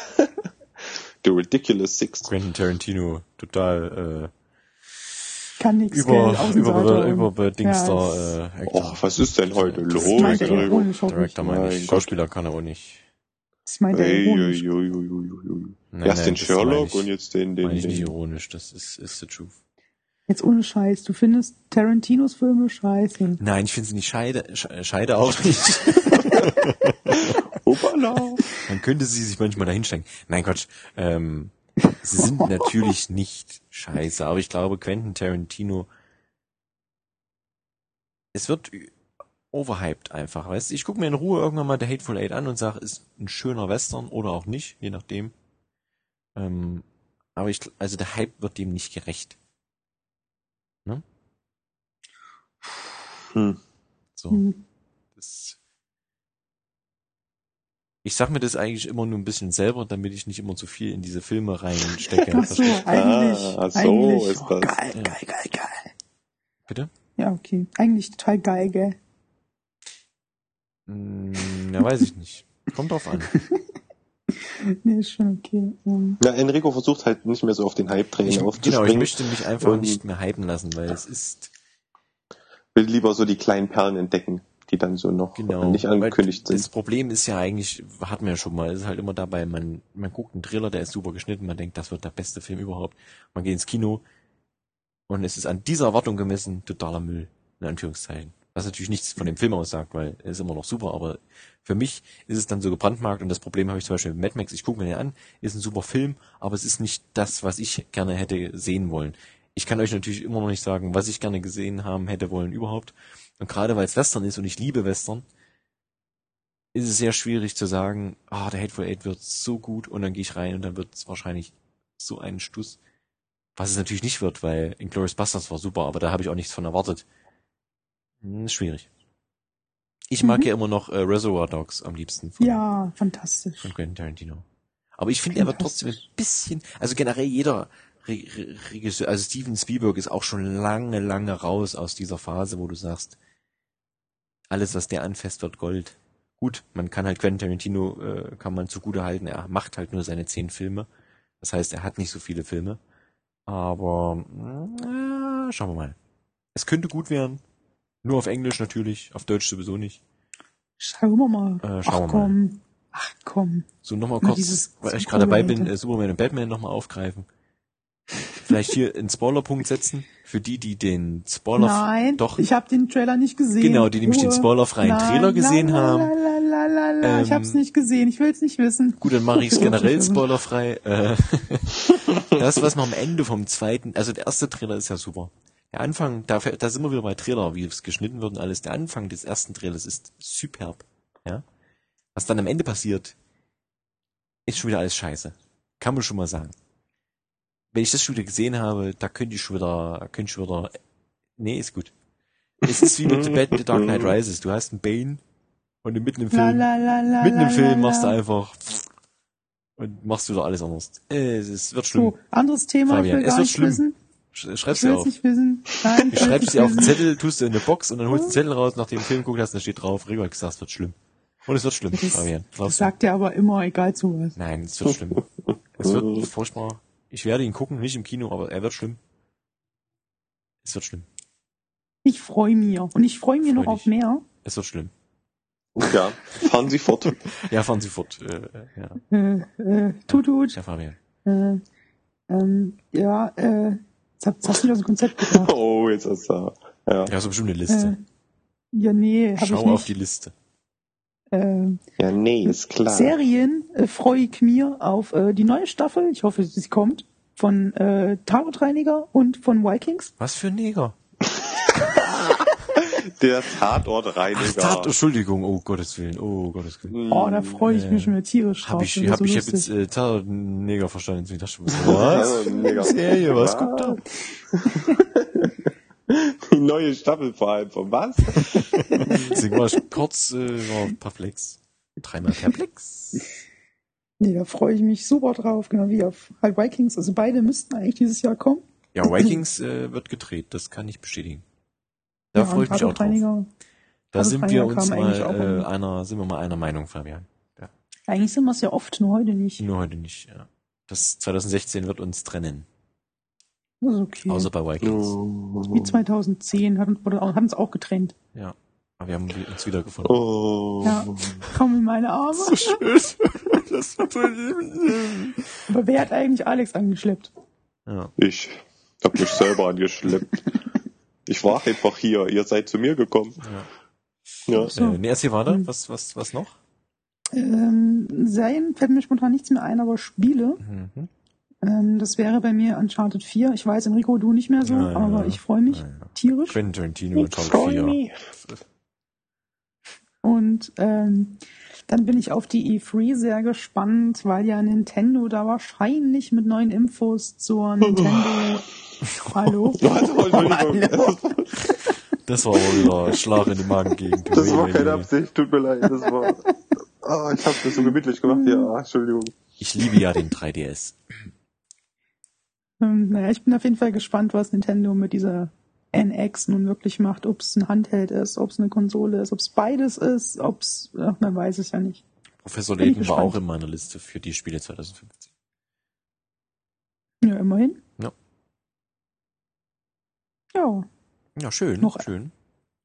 [laughs] The Ridiculous Six. Quentin Tarantino, total Kann nix, über, gell, Außenseiter über, und- überbedingster äh, Actor. Och, was ist denn heute los? Director, meine Mein ich. Schauspieler kann er auch nicht. Das meint er ironisch. Nein, Erst den Sherlock und jetzt den, den, Meine ich nicht den. ironisch, das ist, ist the truth. Jetzt ohne Scheiß, du findest Tarantinos Filme scheiße. Nein, ich finde sie nicht scheide, Sche- scheide auch nicht. [laughs] Hoppala. Man könnte sie sich manchmal dahinstellen. Nein, Quatsch. Ähm, sie sind natürlich nicht scheiße, aber ich glaube, Quentin Tarantino, es wird overhyped einfach, weißt du? Ich gucke mir in Ruhe irgendwann mal The Hateful Eight an und sage, ist ein schöner Western oder auch nicht, je nachdem. Ähm, aber ich, also der Hype wird dem nicht gerecht. Hm. So. Hm. Das ich sag mir das eigentlich immer nur ein bisschen selber, damit ich nicht immer zu viel in diese Filme reinstecke. [laughs] Ach so, eigentlich, Ah, so eigentlich, ist oh, das. geil, Ja. geil, geil, geil. Bitte? Ja, okay. Eigentlich total geil, gell? Hm, ja, weiß ich nicht. Kommt drauf an. [laughs] Nee, ist schon okay. Ähm, Ja, Enrico versucht halt nicht mehr so auf den Hype-Train Ich, genau, aufzuspringen. ich möchte mich einfach Und- nicht mehr hypen lassen, weil es ist will lieber so die kleinen Perlen entdecken, die dann so noch genau nicht angekündigt weil Das sind. Problem ist ja eigentlich, hatten wir ja schon mal, es ist halt immer dabei, man, man guckt einen Trailer, der ist super geschnitten, man denkt, das wird der beste Film überhaupt. Man geht ins Kino und es ist an dieser Erwartung gemessen totaler Müll, in Anführungszeichen. Was natürlich nichts von dem Film aussagt, weil er ist immer noch super, aber für mich ist es dann so gebrandmarkt und das Problem habe ich zum Beispiel mit Mad Max, ich gucke mir den an, ist ein super Film, aber es ist nicht das, was ich gerne hätte sehen wollen. Ich kann euch natürlich immer noch nicht sagen, was ich gerne gesehen haben hätte wollen überhaupt. Und gerade weil es Western ist und ich liebe Western, ist es sehr schwierig zu sagen, ah, der Hateful Eight wird so gut und dann gehe ich rein und dann wird es wahrscheinlich so ein Stuss. Was es natürlich nicht wird, weil Inglourious Basterds war super, aber da habe ich auch nichts von erwartet. Hm, schwierig. Ich mag Mhm. ja immer noch äh, Reservoir Dogs am liebsten von, ja, fantastisch. von Quentin Tarantino. Aber ich finde, er wird trotzdem ein bisschen, also generell jeder Regisseur, also Steven Spielberg ist auch schon lange, lange raus aus dieser Phase, wo du sagst, alles, was der anfasst, wird Gold. Gut, man kann halt Quentin Tarantino, äh, kann man zugute halten, er macht halt nur seine zehn Filme. Das heißt, er hat nicht so viele Filme. Aber äh, schauen wir mal. Es könnte gut werden. Nur auf Englisch natürlich, auf Deutsch sowieso nicht. Schauen wir mal. Äh, schauen Ach wir mal. komm. Ach komm. So nochmal kurz, dieses weil ich gerade dabei bin, äh, Superman und Batman nochmal aufgreifen. Vielleicht hier einen Spoilerpunkt setzen für die, die den Spoiler Nein, doch ich habe den Trailer nicht gesehen. Genau, die nämlich den Ruhe. spoilerfreien Nein, Trailer gesehen la, haben. La, la, la, la. ich Ähm, hab's nicht gesehen, ich will's nicht wissen. Gut, dann mache ich es generell [laughs] spoilerfrei. Äh, [laughs] das, was noch am Ende vom zweiten, also der erste Trailer ist ja super. Der Anfang, da, da sind wir wieder bei Trailer, wie es geschnitten wird und alles. Der Anfang des ersten Trailers ist superb. Ja? Was dann am Ende passiert, ist schon wieder alles scheiße. Kann man schon mal sagen. Wenn ich das schon wieder gesehen habe, da könnte ich schon wieder, könnte ich schon wieder, nee, ist gut. Es ist wie mit The, Bat The Dark Knight [laughs] Rises. Du hast einen Bane und mitten im Film la, la, la, Mitten im Film machst du einfach und machst wieder alles anders. Äh, Es ist, wird schlimm. So, anderes Thema, Fabian, ich will es gar wird nicht schlimm. wissen. Ich Schreib's dir auf. nicht wissen. Nein, Du ich nicht dir auf den. Zettel, tust du in eine Box und dann holst du den Zettel raus, nachdem du den Film geguckt hast, und da steht drauf, hat gesagt, es wird schlimm. Und es wird schlimm, Das- Fabian. Das du? sagt er aber immer, egal zu was. Nein, es wird schlimm. Es wird [laughs] furchtbar. Ich werde ihn gucken, nicht im Kino, aber er wird schlimm. Es wird schlimm. Ich freue mich. Und ich freue mich Freu noch auf dich. mehr. Es wird schlimm. Ja, fahren Sie fort. [laughs] Ja, fahren Sie fort. Äh, ja, Äh, äh, tut, tut. ja, Fabian. Äh, ähm, ja, äh, jetzt, hab, jetzt hast du mich aus dem Konzept gebracht. [laughs] Oh, jetzt ist er. Ja. Ja, so bestimmt eine Äh, Liste. ja, nee, hab Schau ich nicht. auf die Liste. Äh, ja, nee, ist klar. Serien äh, freue ich mir auf äh, die neue Staffel, ich hoffe, sie kommt, von äh, Tatortreiniger und von Vikings. Was für ein Neger? [laughs] Der Tatortreiniger. Ach, Tat, Entschuldigung, oh Gottes Willen, oh Gottes Willen. Oh, da freue ich äh, mich schon wieder tierisch drauf. Hab ich, hab so ich hab lustig. jetzt äh, Tatort-Neger verstanden, ich [laughs] was? Serie, was guckt da? [laughs] Die neue Staffel vor allem. Von was? [laughs] Deswegen war ich kurz, äh, war perplex. Dreimal perplex. Nee, da freue ich mich super drauf, genau wie auf halt Vikings. Also beide müssten eigentlich dieses Jahr kommen. Ja, Vikings äh, wird gedreht, das kann ich bestätigen. Da ja, freue ich mich auch drauf. Da sind wir uns mal äh, einer, sind wir mal einer Meinung, Fabian. Eigentlich sind wir es ja oft, nur heute nicht. Nur heute nicht, ja. Das 2016 wird uns trennen. Okay. Außer bei Vikings. Wie 2010 hat uns, oder hat uns auch getrennt. Ja. Aber wir haben uns wiedergefunden. Oh. Ja. Komm in meine Arme. schön. [laughs] Das war Aber wer hat eigentlich Alex angeschleppt? Ja. Ich hab mich selber angeschleppt. Ich war einfach hier. Ihr seid zu mir gekommen. ja. Ja. So. Äh, nee, erzähl weiter. Hm. Was, was, was noch? Ähm, Serien fällt mir spontan nichts mehr ein, aber Spiele. Mhm. Ähm, das wäre bei mir Uncharted 4. Ich weiß, Enrico, du nicht mehr so, Ja, ja. aber ich freue mich Ja, ja. tierisch. Quentin Ich Top freu 4. mich. Und ähm, dann bin ich auf die E3 sehr gespannt, weil ja Nintendo da wahrscheinlich mit neuen Infos zur [laughs] Nintendo. Hallo? [laughs] Entschuldigung. Das war aber wieder Schlag in die Magengegend. Das war keine. Absicht, tut mir leid. Das war. Ah, ich hab's mir so gemütlich gemacht. Ja, Entschuldigung. Ich liebe ja den 3DS. Ähm, naja, ich bin auf jeden Fall gespannt, was Nintendo mit dieser NX nun wirklich macht. Ob es ein Handheld ist, ob es eine Konsole ist, ob es beides ist, ob es, man weiß es ja nicht. Professor Bin Layton war auch in meiner Liste für die Spiele 2015. Ja, immerhin. Ja. Ja, Ja, schön, Noch- schön.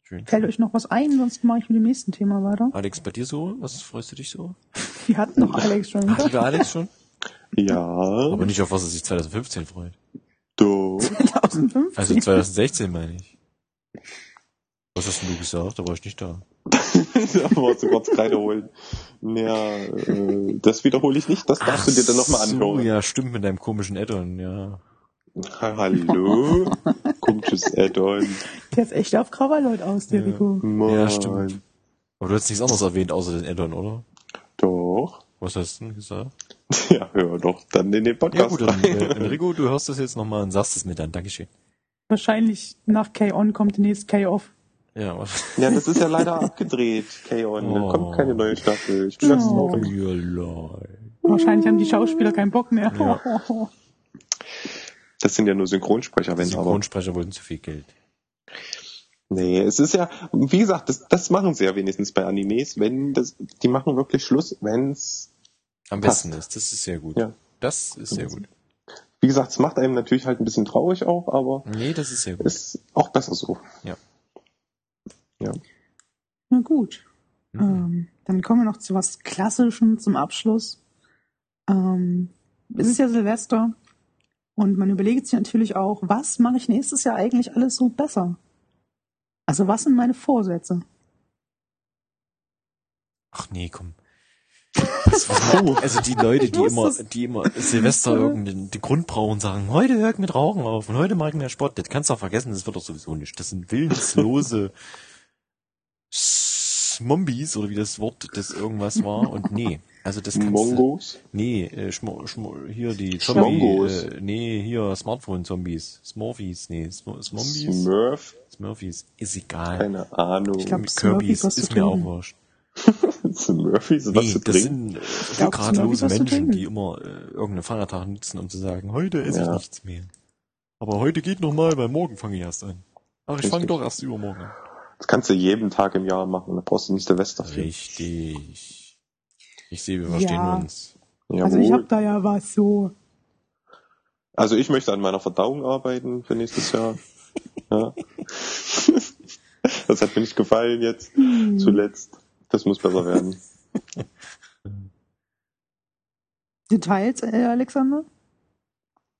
Schön. fällt euch noch was ein, sonst mache ich mit dem nächsten Thema weiter. Alex, bei dir so? Was freust du dich so? Wir hatten noch [laughs] Alex schon Ach, wieder. lieber Alex schon? Ja, Aber nicht auf was er sich 2015 freut. du. 2015. Also 2016 meine ich. Was hast denn du gesagt? Da war ich nicht da. [laughs] da wolltest du kurz Kreide holen. Ja, äh, das wiederhole ich nicht. Das darfst du dir dann nochmal so, anhören. ja, stimmt mit deinem komischen Add-on, ja. Hallo? [laughs] Komisches Add-on. Der ist echt auf Krawalleut aus, der Ja. Rico. Ja, stimmt. Aber du hast nichts anderes erwähnt außer den Add-on, oder? Doch. Was hast du denn gesagt? [laughs] Ja, hör doch dann in den Ja Podcast gut, dann, rein. äh, Enrico, du hörst das jetzt nochmal und sagst es mir dann. Dankeschön. Wahrscheinlich nach K-On kommt demnächst K-Off. Ja, was? Ja, das ist ja leider [laughs] abgedreht, K-On. Da Oh. kommt keine neue Staffel. Ich bin ganz Oh. traurig. Ja, leid. Wahrscheinlich haben die Schauspieler keinen Bock mehr. Ja. [laughs] Das sind ja nur Synchronsprecher, Die wenn aber. Synchronsprecher wollten zu viel Geld. Nee, es ist ja, wie gesagt, das, das machen sie ja wenigstens bei Animes, wenn das, die machen wirklich Schluss, wenn's, Am Passt. besten ist. Das ist sehr gut. Ja. Das ist sehr gut. wie gesagt, es macht einem natürlich halt ein bisschen traurig auch, aber Nee, das ist sehr gut. ist auch besser so. Na gut. Mhm. Ähm, dann kommen wir noch zu was Klassischem zum Abschluss. Ähm, es ist ja Silvester und man überlegt sich natürlich auch, was mache ich nächstes Jahr eigentlich alles so besser? Also was sind meine Vorsätze? Ach nee, komm. Das war, [laughs] also die Leute, die immer, die immer Silvester irgendeinen den Grund brauchen und sagen, heute hör ich mit Rauchen auf und heute mag ich mehr Sport, das kannst du auch vergessen, das wird doch sowieso nicht. Das sind willenslose [laughs] Zombies oder wie das Wort das irgendwas war und nee, also das kannst du, Mongos? nee, äh, Schmo, Schmo, hier die Schmongos. Zombie, äh, nee, hier Smartphone-Zombies, Smorfies, nee, Sm Smombies, Smurf? Smurfies, ist egal. Keine Ahnung. Ich glaub, Kirby's Smurfies was ist zu mir auch wurscht. [laughs] Smurfies, was Nee, zu das trinken? sind äh, rückgratlose du, zu Menschen, die immer äh, irgendeinen Feiertag nutzen, um zu sagen, heute esse ich Ja. nichts mehr. Aber heute geht noch mal, weil morgen fange ich erst an. Ach, ich fange doch erst übermorgen an. Das kannst du jeden Tag im Jahr machen, da brauchst du nicht Silvester für. Richtig. Ich sehe, wir verstehen Ja. uns. Jawohl. Also ich habe da ja was so. Also ich möchte an meiner Verdauung arbeiten für nächstes Jahr. [laughs] ja. [laughs] Das hat mir nicht gefallen jetzt, Hm, zuletzt. Das muss besser werden. Details, äh, Alexander?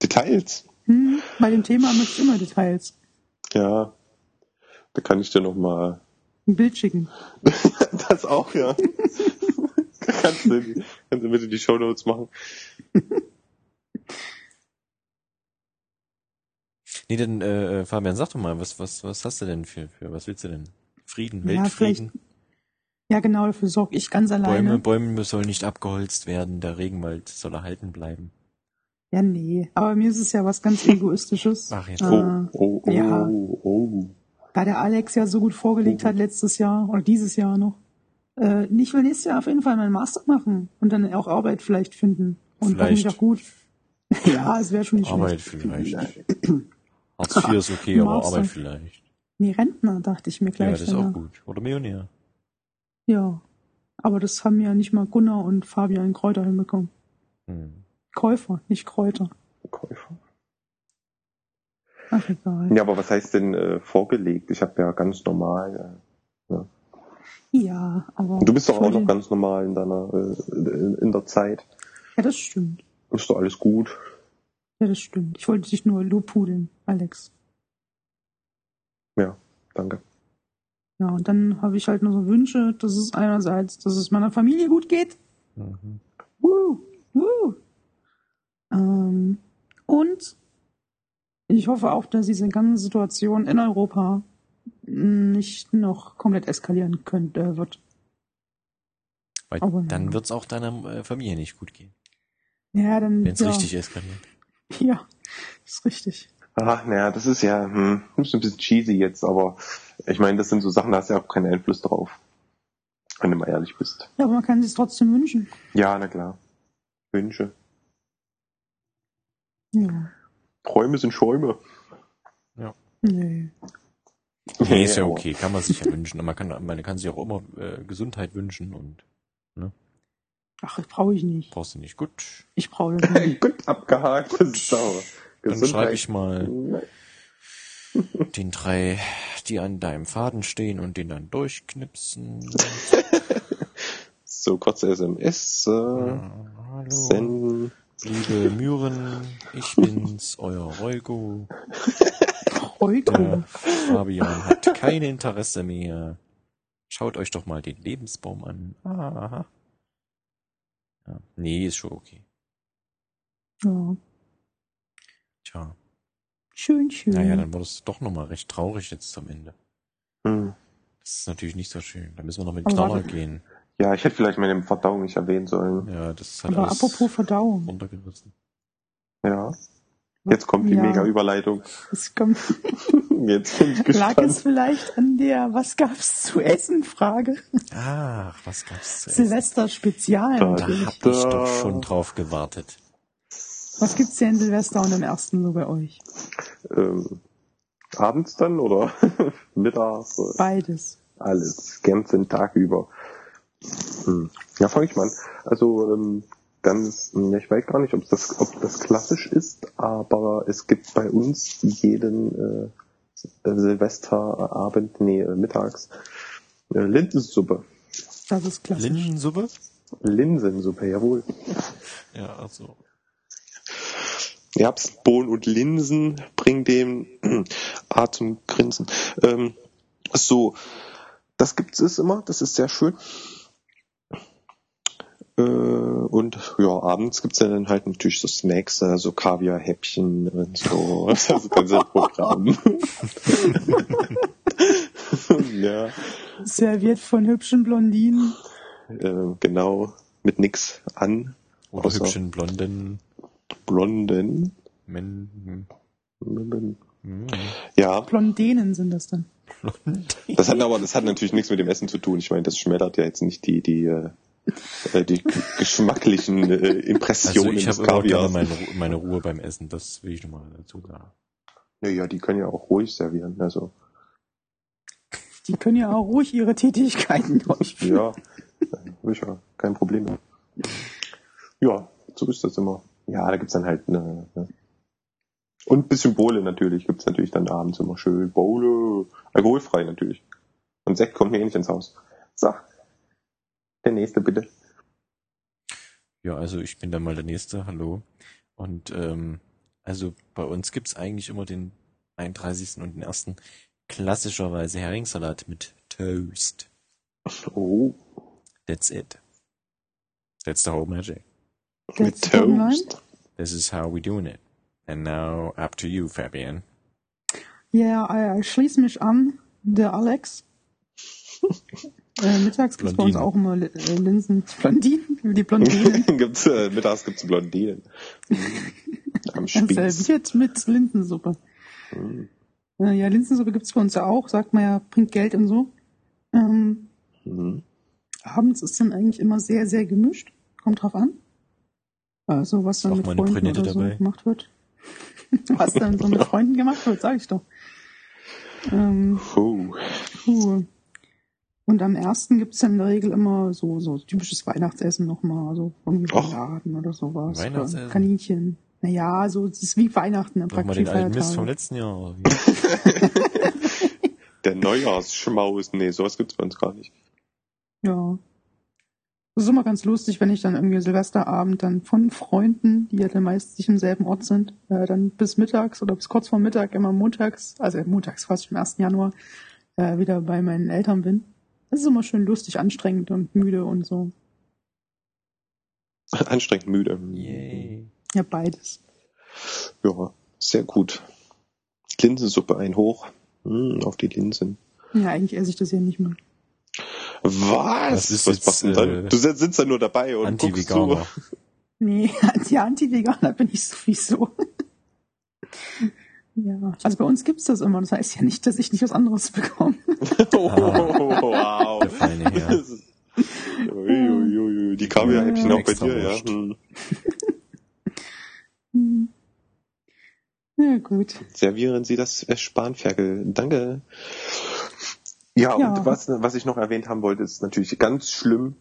Details. Hm, bei dem Thema möchte ich immer Details. Ja. Da kann ich dir noch mal Ein Bild schicken. [laughs] das auch, ja. Kannst, du, kannst du bitte die Shownotes machen? [laughs] Nee, dann, äh, Fabian, sag doch mal, was, was, was hast du denn für, für, was willst du denn? Frieden, Ja, Weltfrieden? Ja, genau, dafür sorge ich ganz alleine. Bäume, Bäume sollen nicht abgeholzt werden, der Regenwald soll erhalten bleiben. Ja, nee. Aber mir ist es ja was ganz Egoistisches. Ach, jetzt. Äh, Oh, oh, oh, ja. oh. Da der Alex ja so gut vorgelegt hat letztes Jahr oder dieses Jahr noch. Äh, ich will nächstes Jahr auf jeden Fall meinen Master machen und dann auch Arbeit vielleicht finden. Und Vielleicht. auch gut. [laughs] ja, es wäre schon nicht Arbeit schlecht. vielleicht. [clears throat] Hartz IV ist okay, aber Master. Arbeit vielleicht. Nee, Rentner, dachte ich mir Ja, gleich. das ist auch gut. Oder Millionär. Ja. Aber das haben ja nicht mal Gunnar und Fabian Kräuter hinbekommen. Hm. Käufer, nicht Kräuter. Käufer. Ach, egal. Ja, aber was heißt denn äh, vorgelegt? Ich habe ja ganz normal. Ja, aber. Du bist doch auch noch ganz normal in deiner äh, in der Zeit. Ja, das stimmt. Ist doch alles gut. Ja, das stimmt. Ich wollte dich nur lobhudeln, Alex. Ja, danke. Ja, und dann habe ich halt nur so Wünsche, dass es einerseits, dass es meiner Familie gut geht. Mhm. Woo, woo. Ähm, und ich hoffe auch, dass diese ganze Situation in Europa nicht noch komplett eskalieren könnte, äh, wird. Weil Aber dann ja. wird's auch deiner äh, Familie nicht gut gehen, Ja, dann. wenn's ja, richtig eskaliert. [laughs] Ja, ist richtig. Ach, naja, das ist ja hm, ist ein bisschen cheesy jetzt, aber ich meine, das sind so Sachen, da hast du ja auch keinen Einfluss drauf. Wenn du mal ehrlich bist. Ja, aber man kann sich trotzdem wünschen. Ja, na klar. Wünsche. Ja. Träume sind Schäume. Nee. Nee, ist ja okay, kann man sich ja wünschen. Und Man kann, man kann sich auch immer äh, Gesundheit wünschen und Ach, das brauche ich nicht. brauchst du nicht. Gut, Ich brauche das nicht. [laughs] Gut abgehakt. Ist sauer. dann schreibe ich mal [laughs] [laughs] den drei, die an deinem Faden stehen und den dann durchknipsen. So, kurze SMS. Äh, Ja, hallo, senden. liebe Müren, ich bin's, euer Reugo. Heute. Der Fabian hat kein Interesse mehr. Schaut euch doch mal den Lebensbaum an. Aha. Ja, nee, ist schon okay. Ja. Tja, Schön, schön. naja, dann wurde es doch nochmal recht traurig jetzt zum Ende. Hm. Das ist natürlich nicht so schön. Da müssen wir noch mit Aber Knaller warte. gehen. Ja, ich hätte vielleicht meine Verdauung nicht erwähnen sollen. Ja, das hat Aber alles apropos Verdauung. runtergerissen. Ja. [laughs] Jetzt kommt die Ja. mega Überleitung. Es kommt, [laughs] Jetzt bin ich [laughs] lag es gespannt. vielleicht an der Was gab's zu essen Frage? Ach, was gab's zu essen? Silvester Spezial. Da- Da natürlich. hab ich doch schon drauf gewartet. Was gibt's denn Silvester und am ersten so bei euch? Ähm, abends dann oder mittags? Beides. Alles, ganzen Tag über. Hm. Ja, fange ich mal an. Also ähm, ganz, hm, ich weiß gar nicht, ob das, ob das klassisch ist, aber es gibt bei uns jeden äh, Silvesterabend, nee, äh, mittags, äh, Linsensuppe. Das ist klassisch. Linsensuppe? Linsensuppe, jawohl. Ja, also. Erbsen, Bohnen und Linsen bringen dem [clears throat] A zum Grinsen. Ähm, so, das gibt's es immer, das ist sehr schön. Äh, und ja, abends gibt's ja dann halt natürlich so Snacks, äh, so Kaviar-Häppchen und so, [laughs] das ganze Programm. [laughs] ja, Serviert von hübschen Blondinen. äh, genau, mit nix an, Oder Außer- hübschen blonden blonden. Men Ja, hm, Blondinen sind das dann. Das hat aber, das hat natürlich nichts mit dem Essen zu tun. Ich meine, das schmälert ja jetzt nicht die, die, äh, [laughs] die geschmacklichen äh, Also Impressionen ich des habe Kaviars. meine, Ru- meine Ruhe beim Essen, das will ich nochmal dazu sagen. Naja, die können ja auch ruhig servieren. Also, Die können ja auch ruhig ihre Tätigkeiten [laughs] durchführen. ja, äh, ist ja kein Problem. Ja, so ist das immer. Ja, da gibt's dann halt eine, ne. Und ein bisschen Bowle natürlich. Gibt's natürlich dann abends immer schön. Bowle, alkoholfrei natürlich. Und Sekt kommt mir eh nicht ins Haus. So. Der nächste bitte. Ja, also ich bin dann mal der Nächste, hallo. Und ähm, also bei uns gibt's eigentlich immer den 31. und den 1. klassischerweise Heringssalat mit Toast. Oh, That's it. That's the whole magic. mit That's line. Toast. This is how we doing it. And now up to you, Fabian. Ja, äh, ich schließe mich an. Der Alex. [laughs] äh, mittags gibt's bei uns Blondinen. auch immer äh, Linsen. Blondinen? Die Blondinen. [laughs] gibt's, äh, mittags gibt's Blondinen. [laughs] Am Spieß. Serviert mit Linsensuppe. Mhm. Äh, ja, Linsensuppe gibt's bei uns ja auch. Sagt man ja, bringt Geld und so. Ähm, Mhm. abends ist dann eigentlich immer sehr, sehr gemischt. Kommt drauf an. Also was dann auch mit Freunden oder so dabei. gemacht wird. [laughs] was dann so mit Freunden gemacht wird, sag ich doch. Ähm, Puh. Puh. Und am ersten gibt's dann in der Regel immer so, so typisches Weihnachtsessen nochmal, irgendwie Och. Rouladen oder sowas. Weihnachtsessen? Oder Kaninchen. Naja, so, es ist wie Weihnachten, Nochmal praktisch den alten Mist vom letzten Jahr. [laughs] Der Neujahrsschmaus. Nee, sowas gibt's bei uns gar nicht. Ja. Das ist immer ganz lustig, wenn ich dann irgendwie Silvesterabend dann von Freunden, die ja dann meist nicht im selben Ort sind, äh, dann bis mittags oder bis kurz vor Mittag immer montags, also montags quasi am 1. Januar, äh, wieder bei meinen Eltern bin. Das ist immer schön lustig, anstrengend und müde und so. [laughs] Anstrengend müde. Yay. Ja, beides. Ja, sehr gut. Linsensuppe ein hoch. Hm, auf die Linsen. Ja, eigentlich esse ich das ja nicht mehr. Was? Was jetzt, machst du denn äh, dann? Du sitzt da nur dabei und guckst zu. Nee, [laughs] als ja Anti-Veganer bin ich sowieso. Ja, also bei uns gibt's das immer. Das heißt ja nicht, dass ich nicht was anderes bekomme. [laughs] [laughs] Oh, wow. Der feine Herr. Uiuiui, Die Kaviar-Häppchen Ja. auch bei dir, ja. Hm. [laughs] Hm. Ja, gut. Servieren Sie das äh, Spanferkel. Danke. Ja, Ja. und was, was ich noch erwähnt haben wollte, ist natürlich ganz schlimm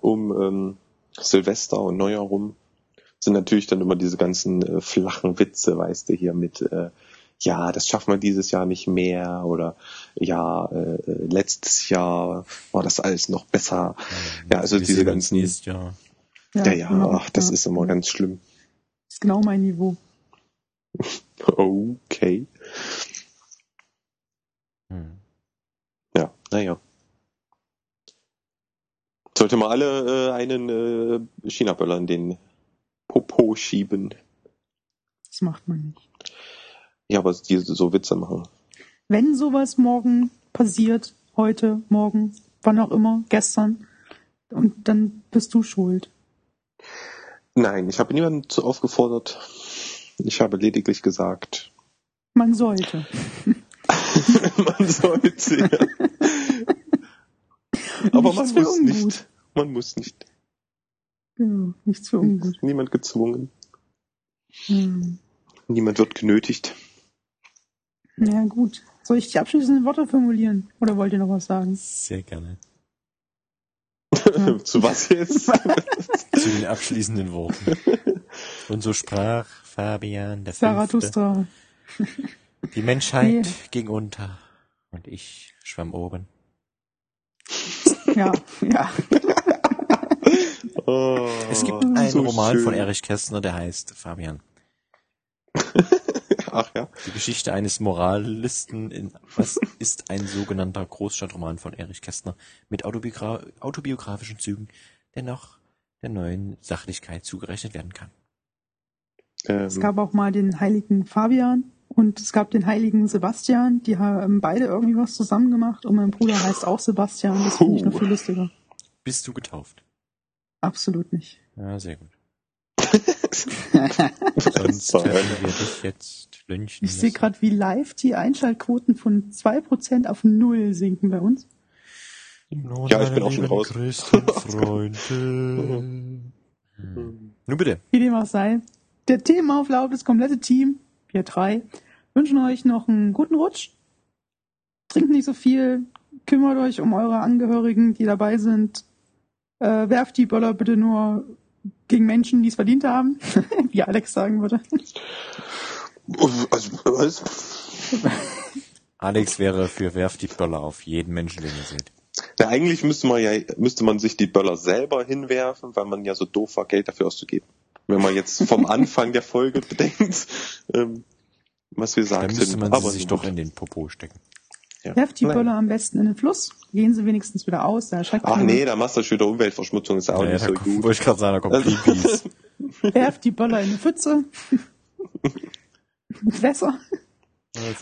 um ähm, Silvester und Neujahr rum sind natürlich dann immer diese ganzen äh, flachen Witze, weißt du, hier mit äh, ja, das schaffen wir dieses Jahr nicht mehr oder ja, äh, äh, letztes Jahr war das alles noch besser. Ja, also Wir diese ganzen nächstes Jahr. Ja, ja, genau. ach, das Ja. ist immer ganz schlimm. ist genau mein Niveau. Okay. Hm. Ja, naja. Sollte man alle äh, einen äh, China-Böller in den Popo schieben. Das macht man nicht. Ja, aber die so Witze machen. Wenn sowas morgen passiert, heute, morgen, wann auch immer, gestern, und dann bist du schuld. Nein, ich habe niemanden zu aufgefordert. Ich habe lediglich gesagt, Man sollte. [laughs] man sollte. Ja. [laughs] Aber man Nichts für muss ungut. nicht. Man muss nicht. Genau, nichts für ungut. Niemand gezwungen. Hm. Niemand wird genötigt. Ja, gut. Soll ich die abschließenden Worte formulieren? Oder wollt ihr noch was sagen? Sehr gerne. [laughs] Zu was jetzt? [laughs] Zu den abschließenden Worten. [laughs] Und so sprach Fabian der. Zarathustra. Die Menschheit Nee. ging unter und ich schwamm oben. Ja, ja. Oh, Es gibt einen so Roman schön. von Erich Kästner, der heißt Fabian. Ach ja. Die Geschichte eines Moralisten in Was ist ein sogenannter Großstadtroman von Erich Kästner mit autobiogra autobiografischen Zügen, der noch der neuen Sachlichkeit zugerechnet werden kann. Ähm, Es gab auch mal den heiligen Fabian und es gab den heiligen Sebastian. Die haben beide irgendwie was zusammen gemacht und mein Bruder heißt auch Sebastian. Das finde ich noch viel lustiger. Bist du getauft? Absolut nicht. Ja, sehr gut. Sonst wir dich jetzt lynchen. Ich sehe gerade, wie live die Einschaltquoten von 2% auf null sinken bei uns. Nun, Ja, ich bin auch schon raus. Christenfreunde. [laughs] Hm. Nun bitte. Wie dem auch sei. Der Themenauflauf, das komplette Team, wir drei, wünschen euch noch einen guten Rutsch. Trinkt nicht so viel, kümmert euch um eure Angehörigen, die dabei sind. Äh, werft die Böller bitte nur gegen Menschen, die es verdient haben, [laughs] wie Alex sagen würde. Also, was? Alex wäre für Werf die Böller auf jeden Menschen, den ihr seht. Ja, eigentlich müsste man ja, müsste man sich die Böller selber hinwerfen, weil man ja so doof war, Geld dafür auszugeben. Wenn man jetzt vom [laughs] Anfang der Folge bedenkt, ähm, was wir Dann sagten. müsste man Aber sie sich doch in den Popo stecken. Ja. Werft die Nein. Böller am besten in den Fluss, gehen sie wenigstens wieder aus, da erschreckt Ach nee, da machst du schon wieder Umweltverschmutzung, ist ja auch Ja, nicht so kommt- gut. Wollte ich gerade sagen, da kommt Greenpeace. [laughs] Werft die Böller in eine Pfütze. [laughs] Wässer.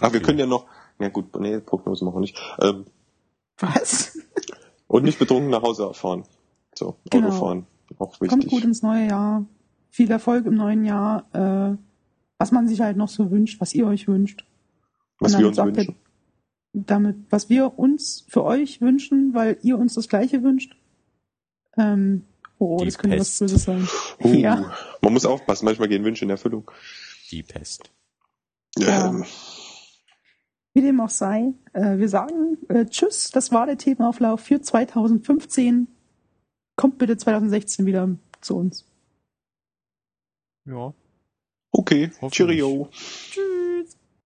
Ach, wir können ja noch, ja gut, nee, Prognose machen wir nicht. Ähm, Was? und nicht betrunken nach Hause fahren. So, Genau. Autofahren. Auch Kommt wichtig. gut ins neue Jahr. Viel Erfolg im neuen Jahr. Äh, was man sich halt noch so wünscht, was ihr euch wünscht. was wir uns wünschen. Damit, was wir uns für euch wünschen, weil ihr uns das Gleiche wünscht. Ähm, oh, Die das könnte was Pest. Böses sein. Uh, [laughs] Ja. Man muss aufpassen, manchmal gehen Wünsche in Erfüllung. Die Pest. Ja. Ähm, Wie dem auch sei, äh, wir sagen äh, Tschüss, das war der Themenauflauf für 2015. Kommt bitte 2016 wieder zu uns. Ja. okay. Cheerio. Tschüss.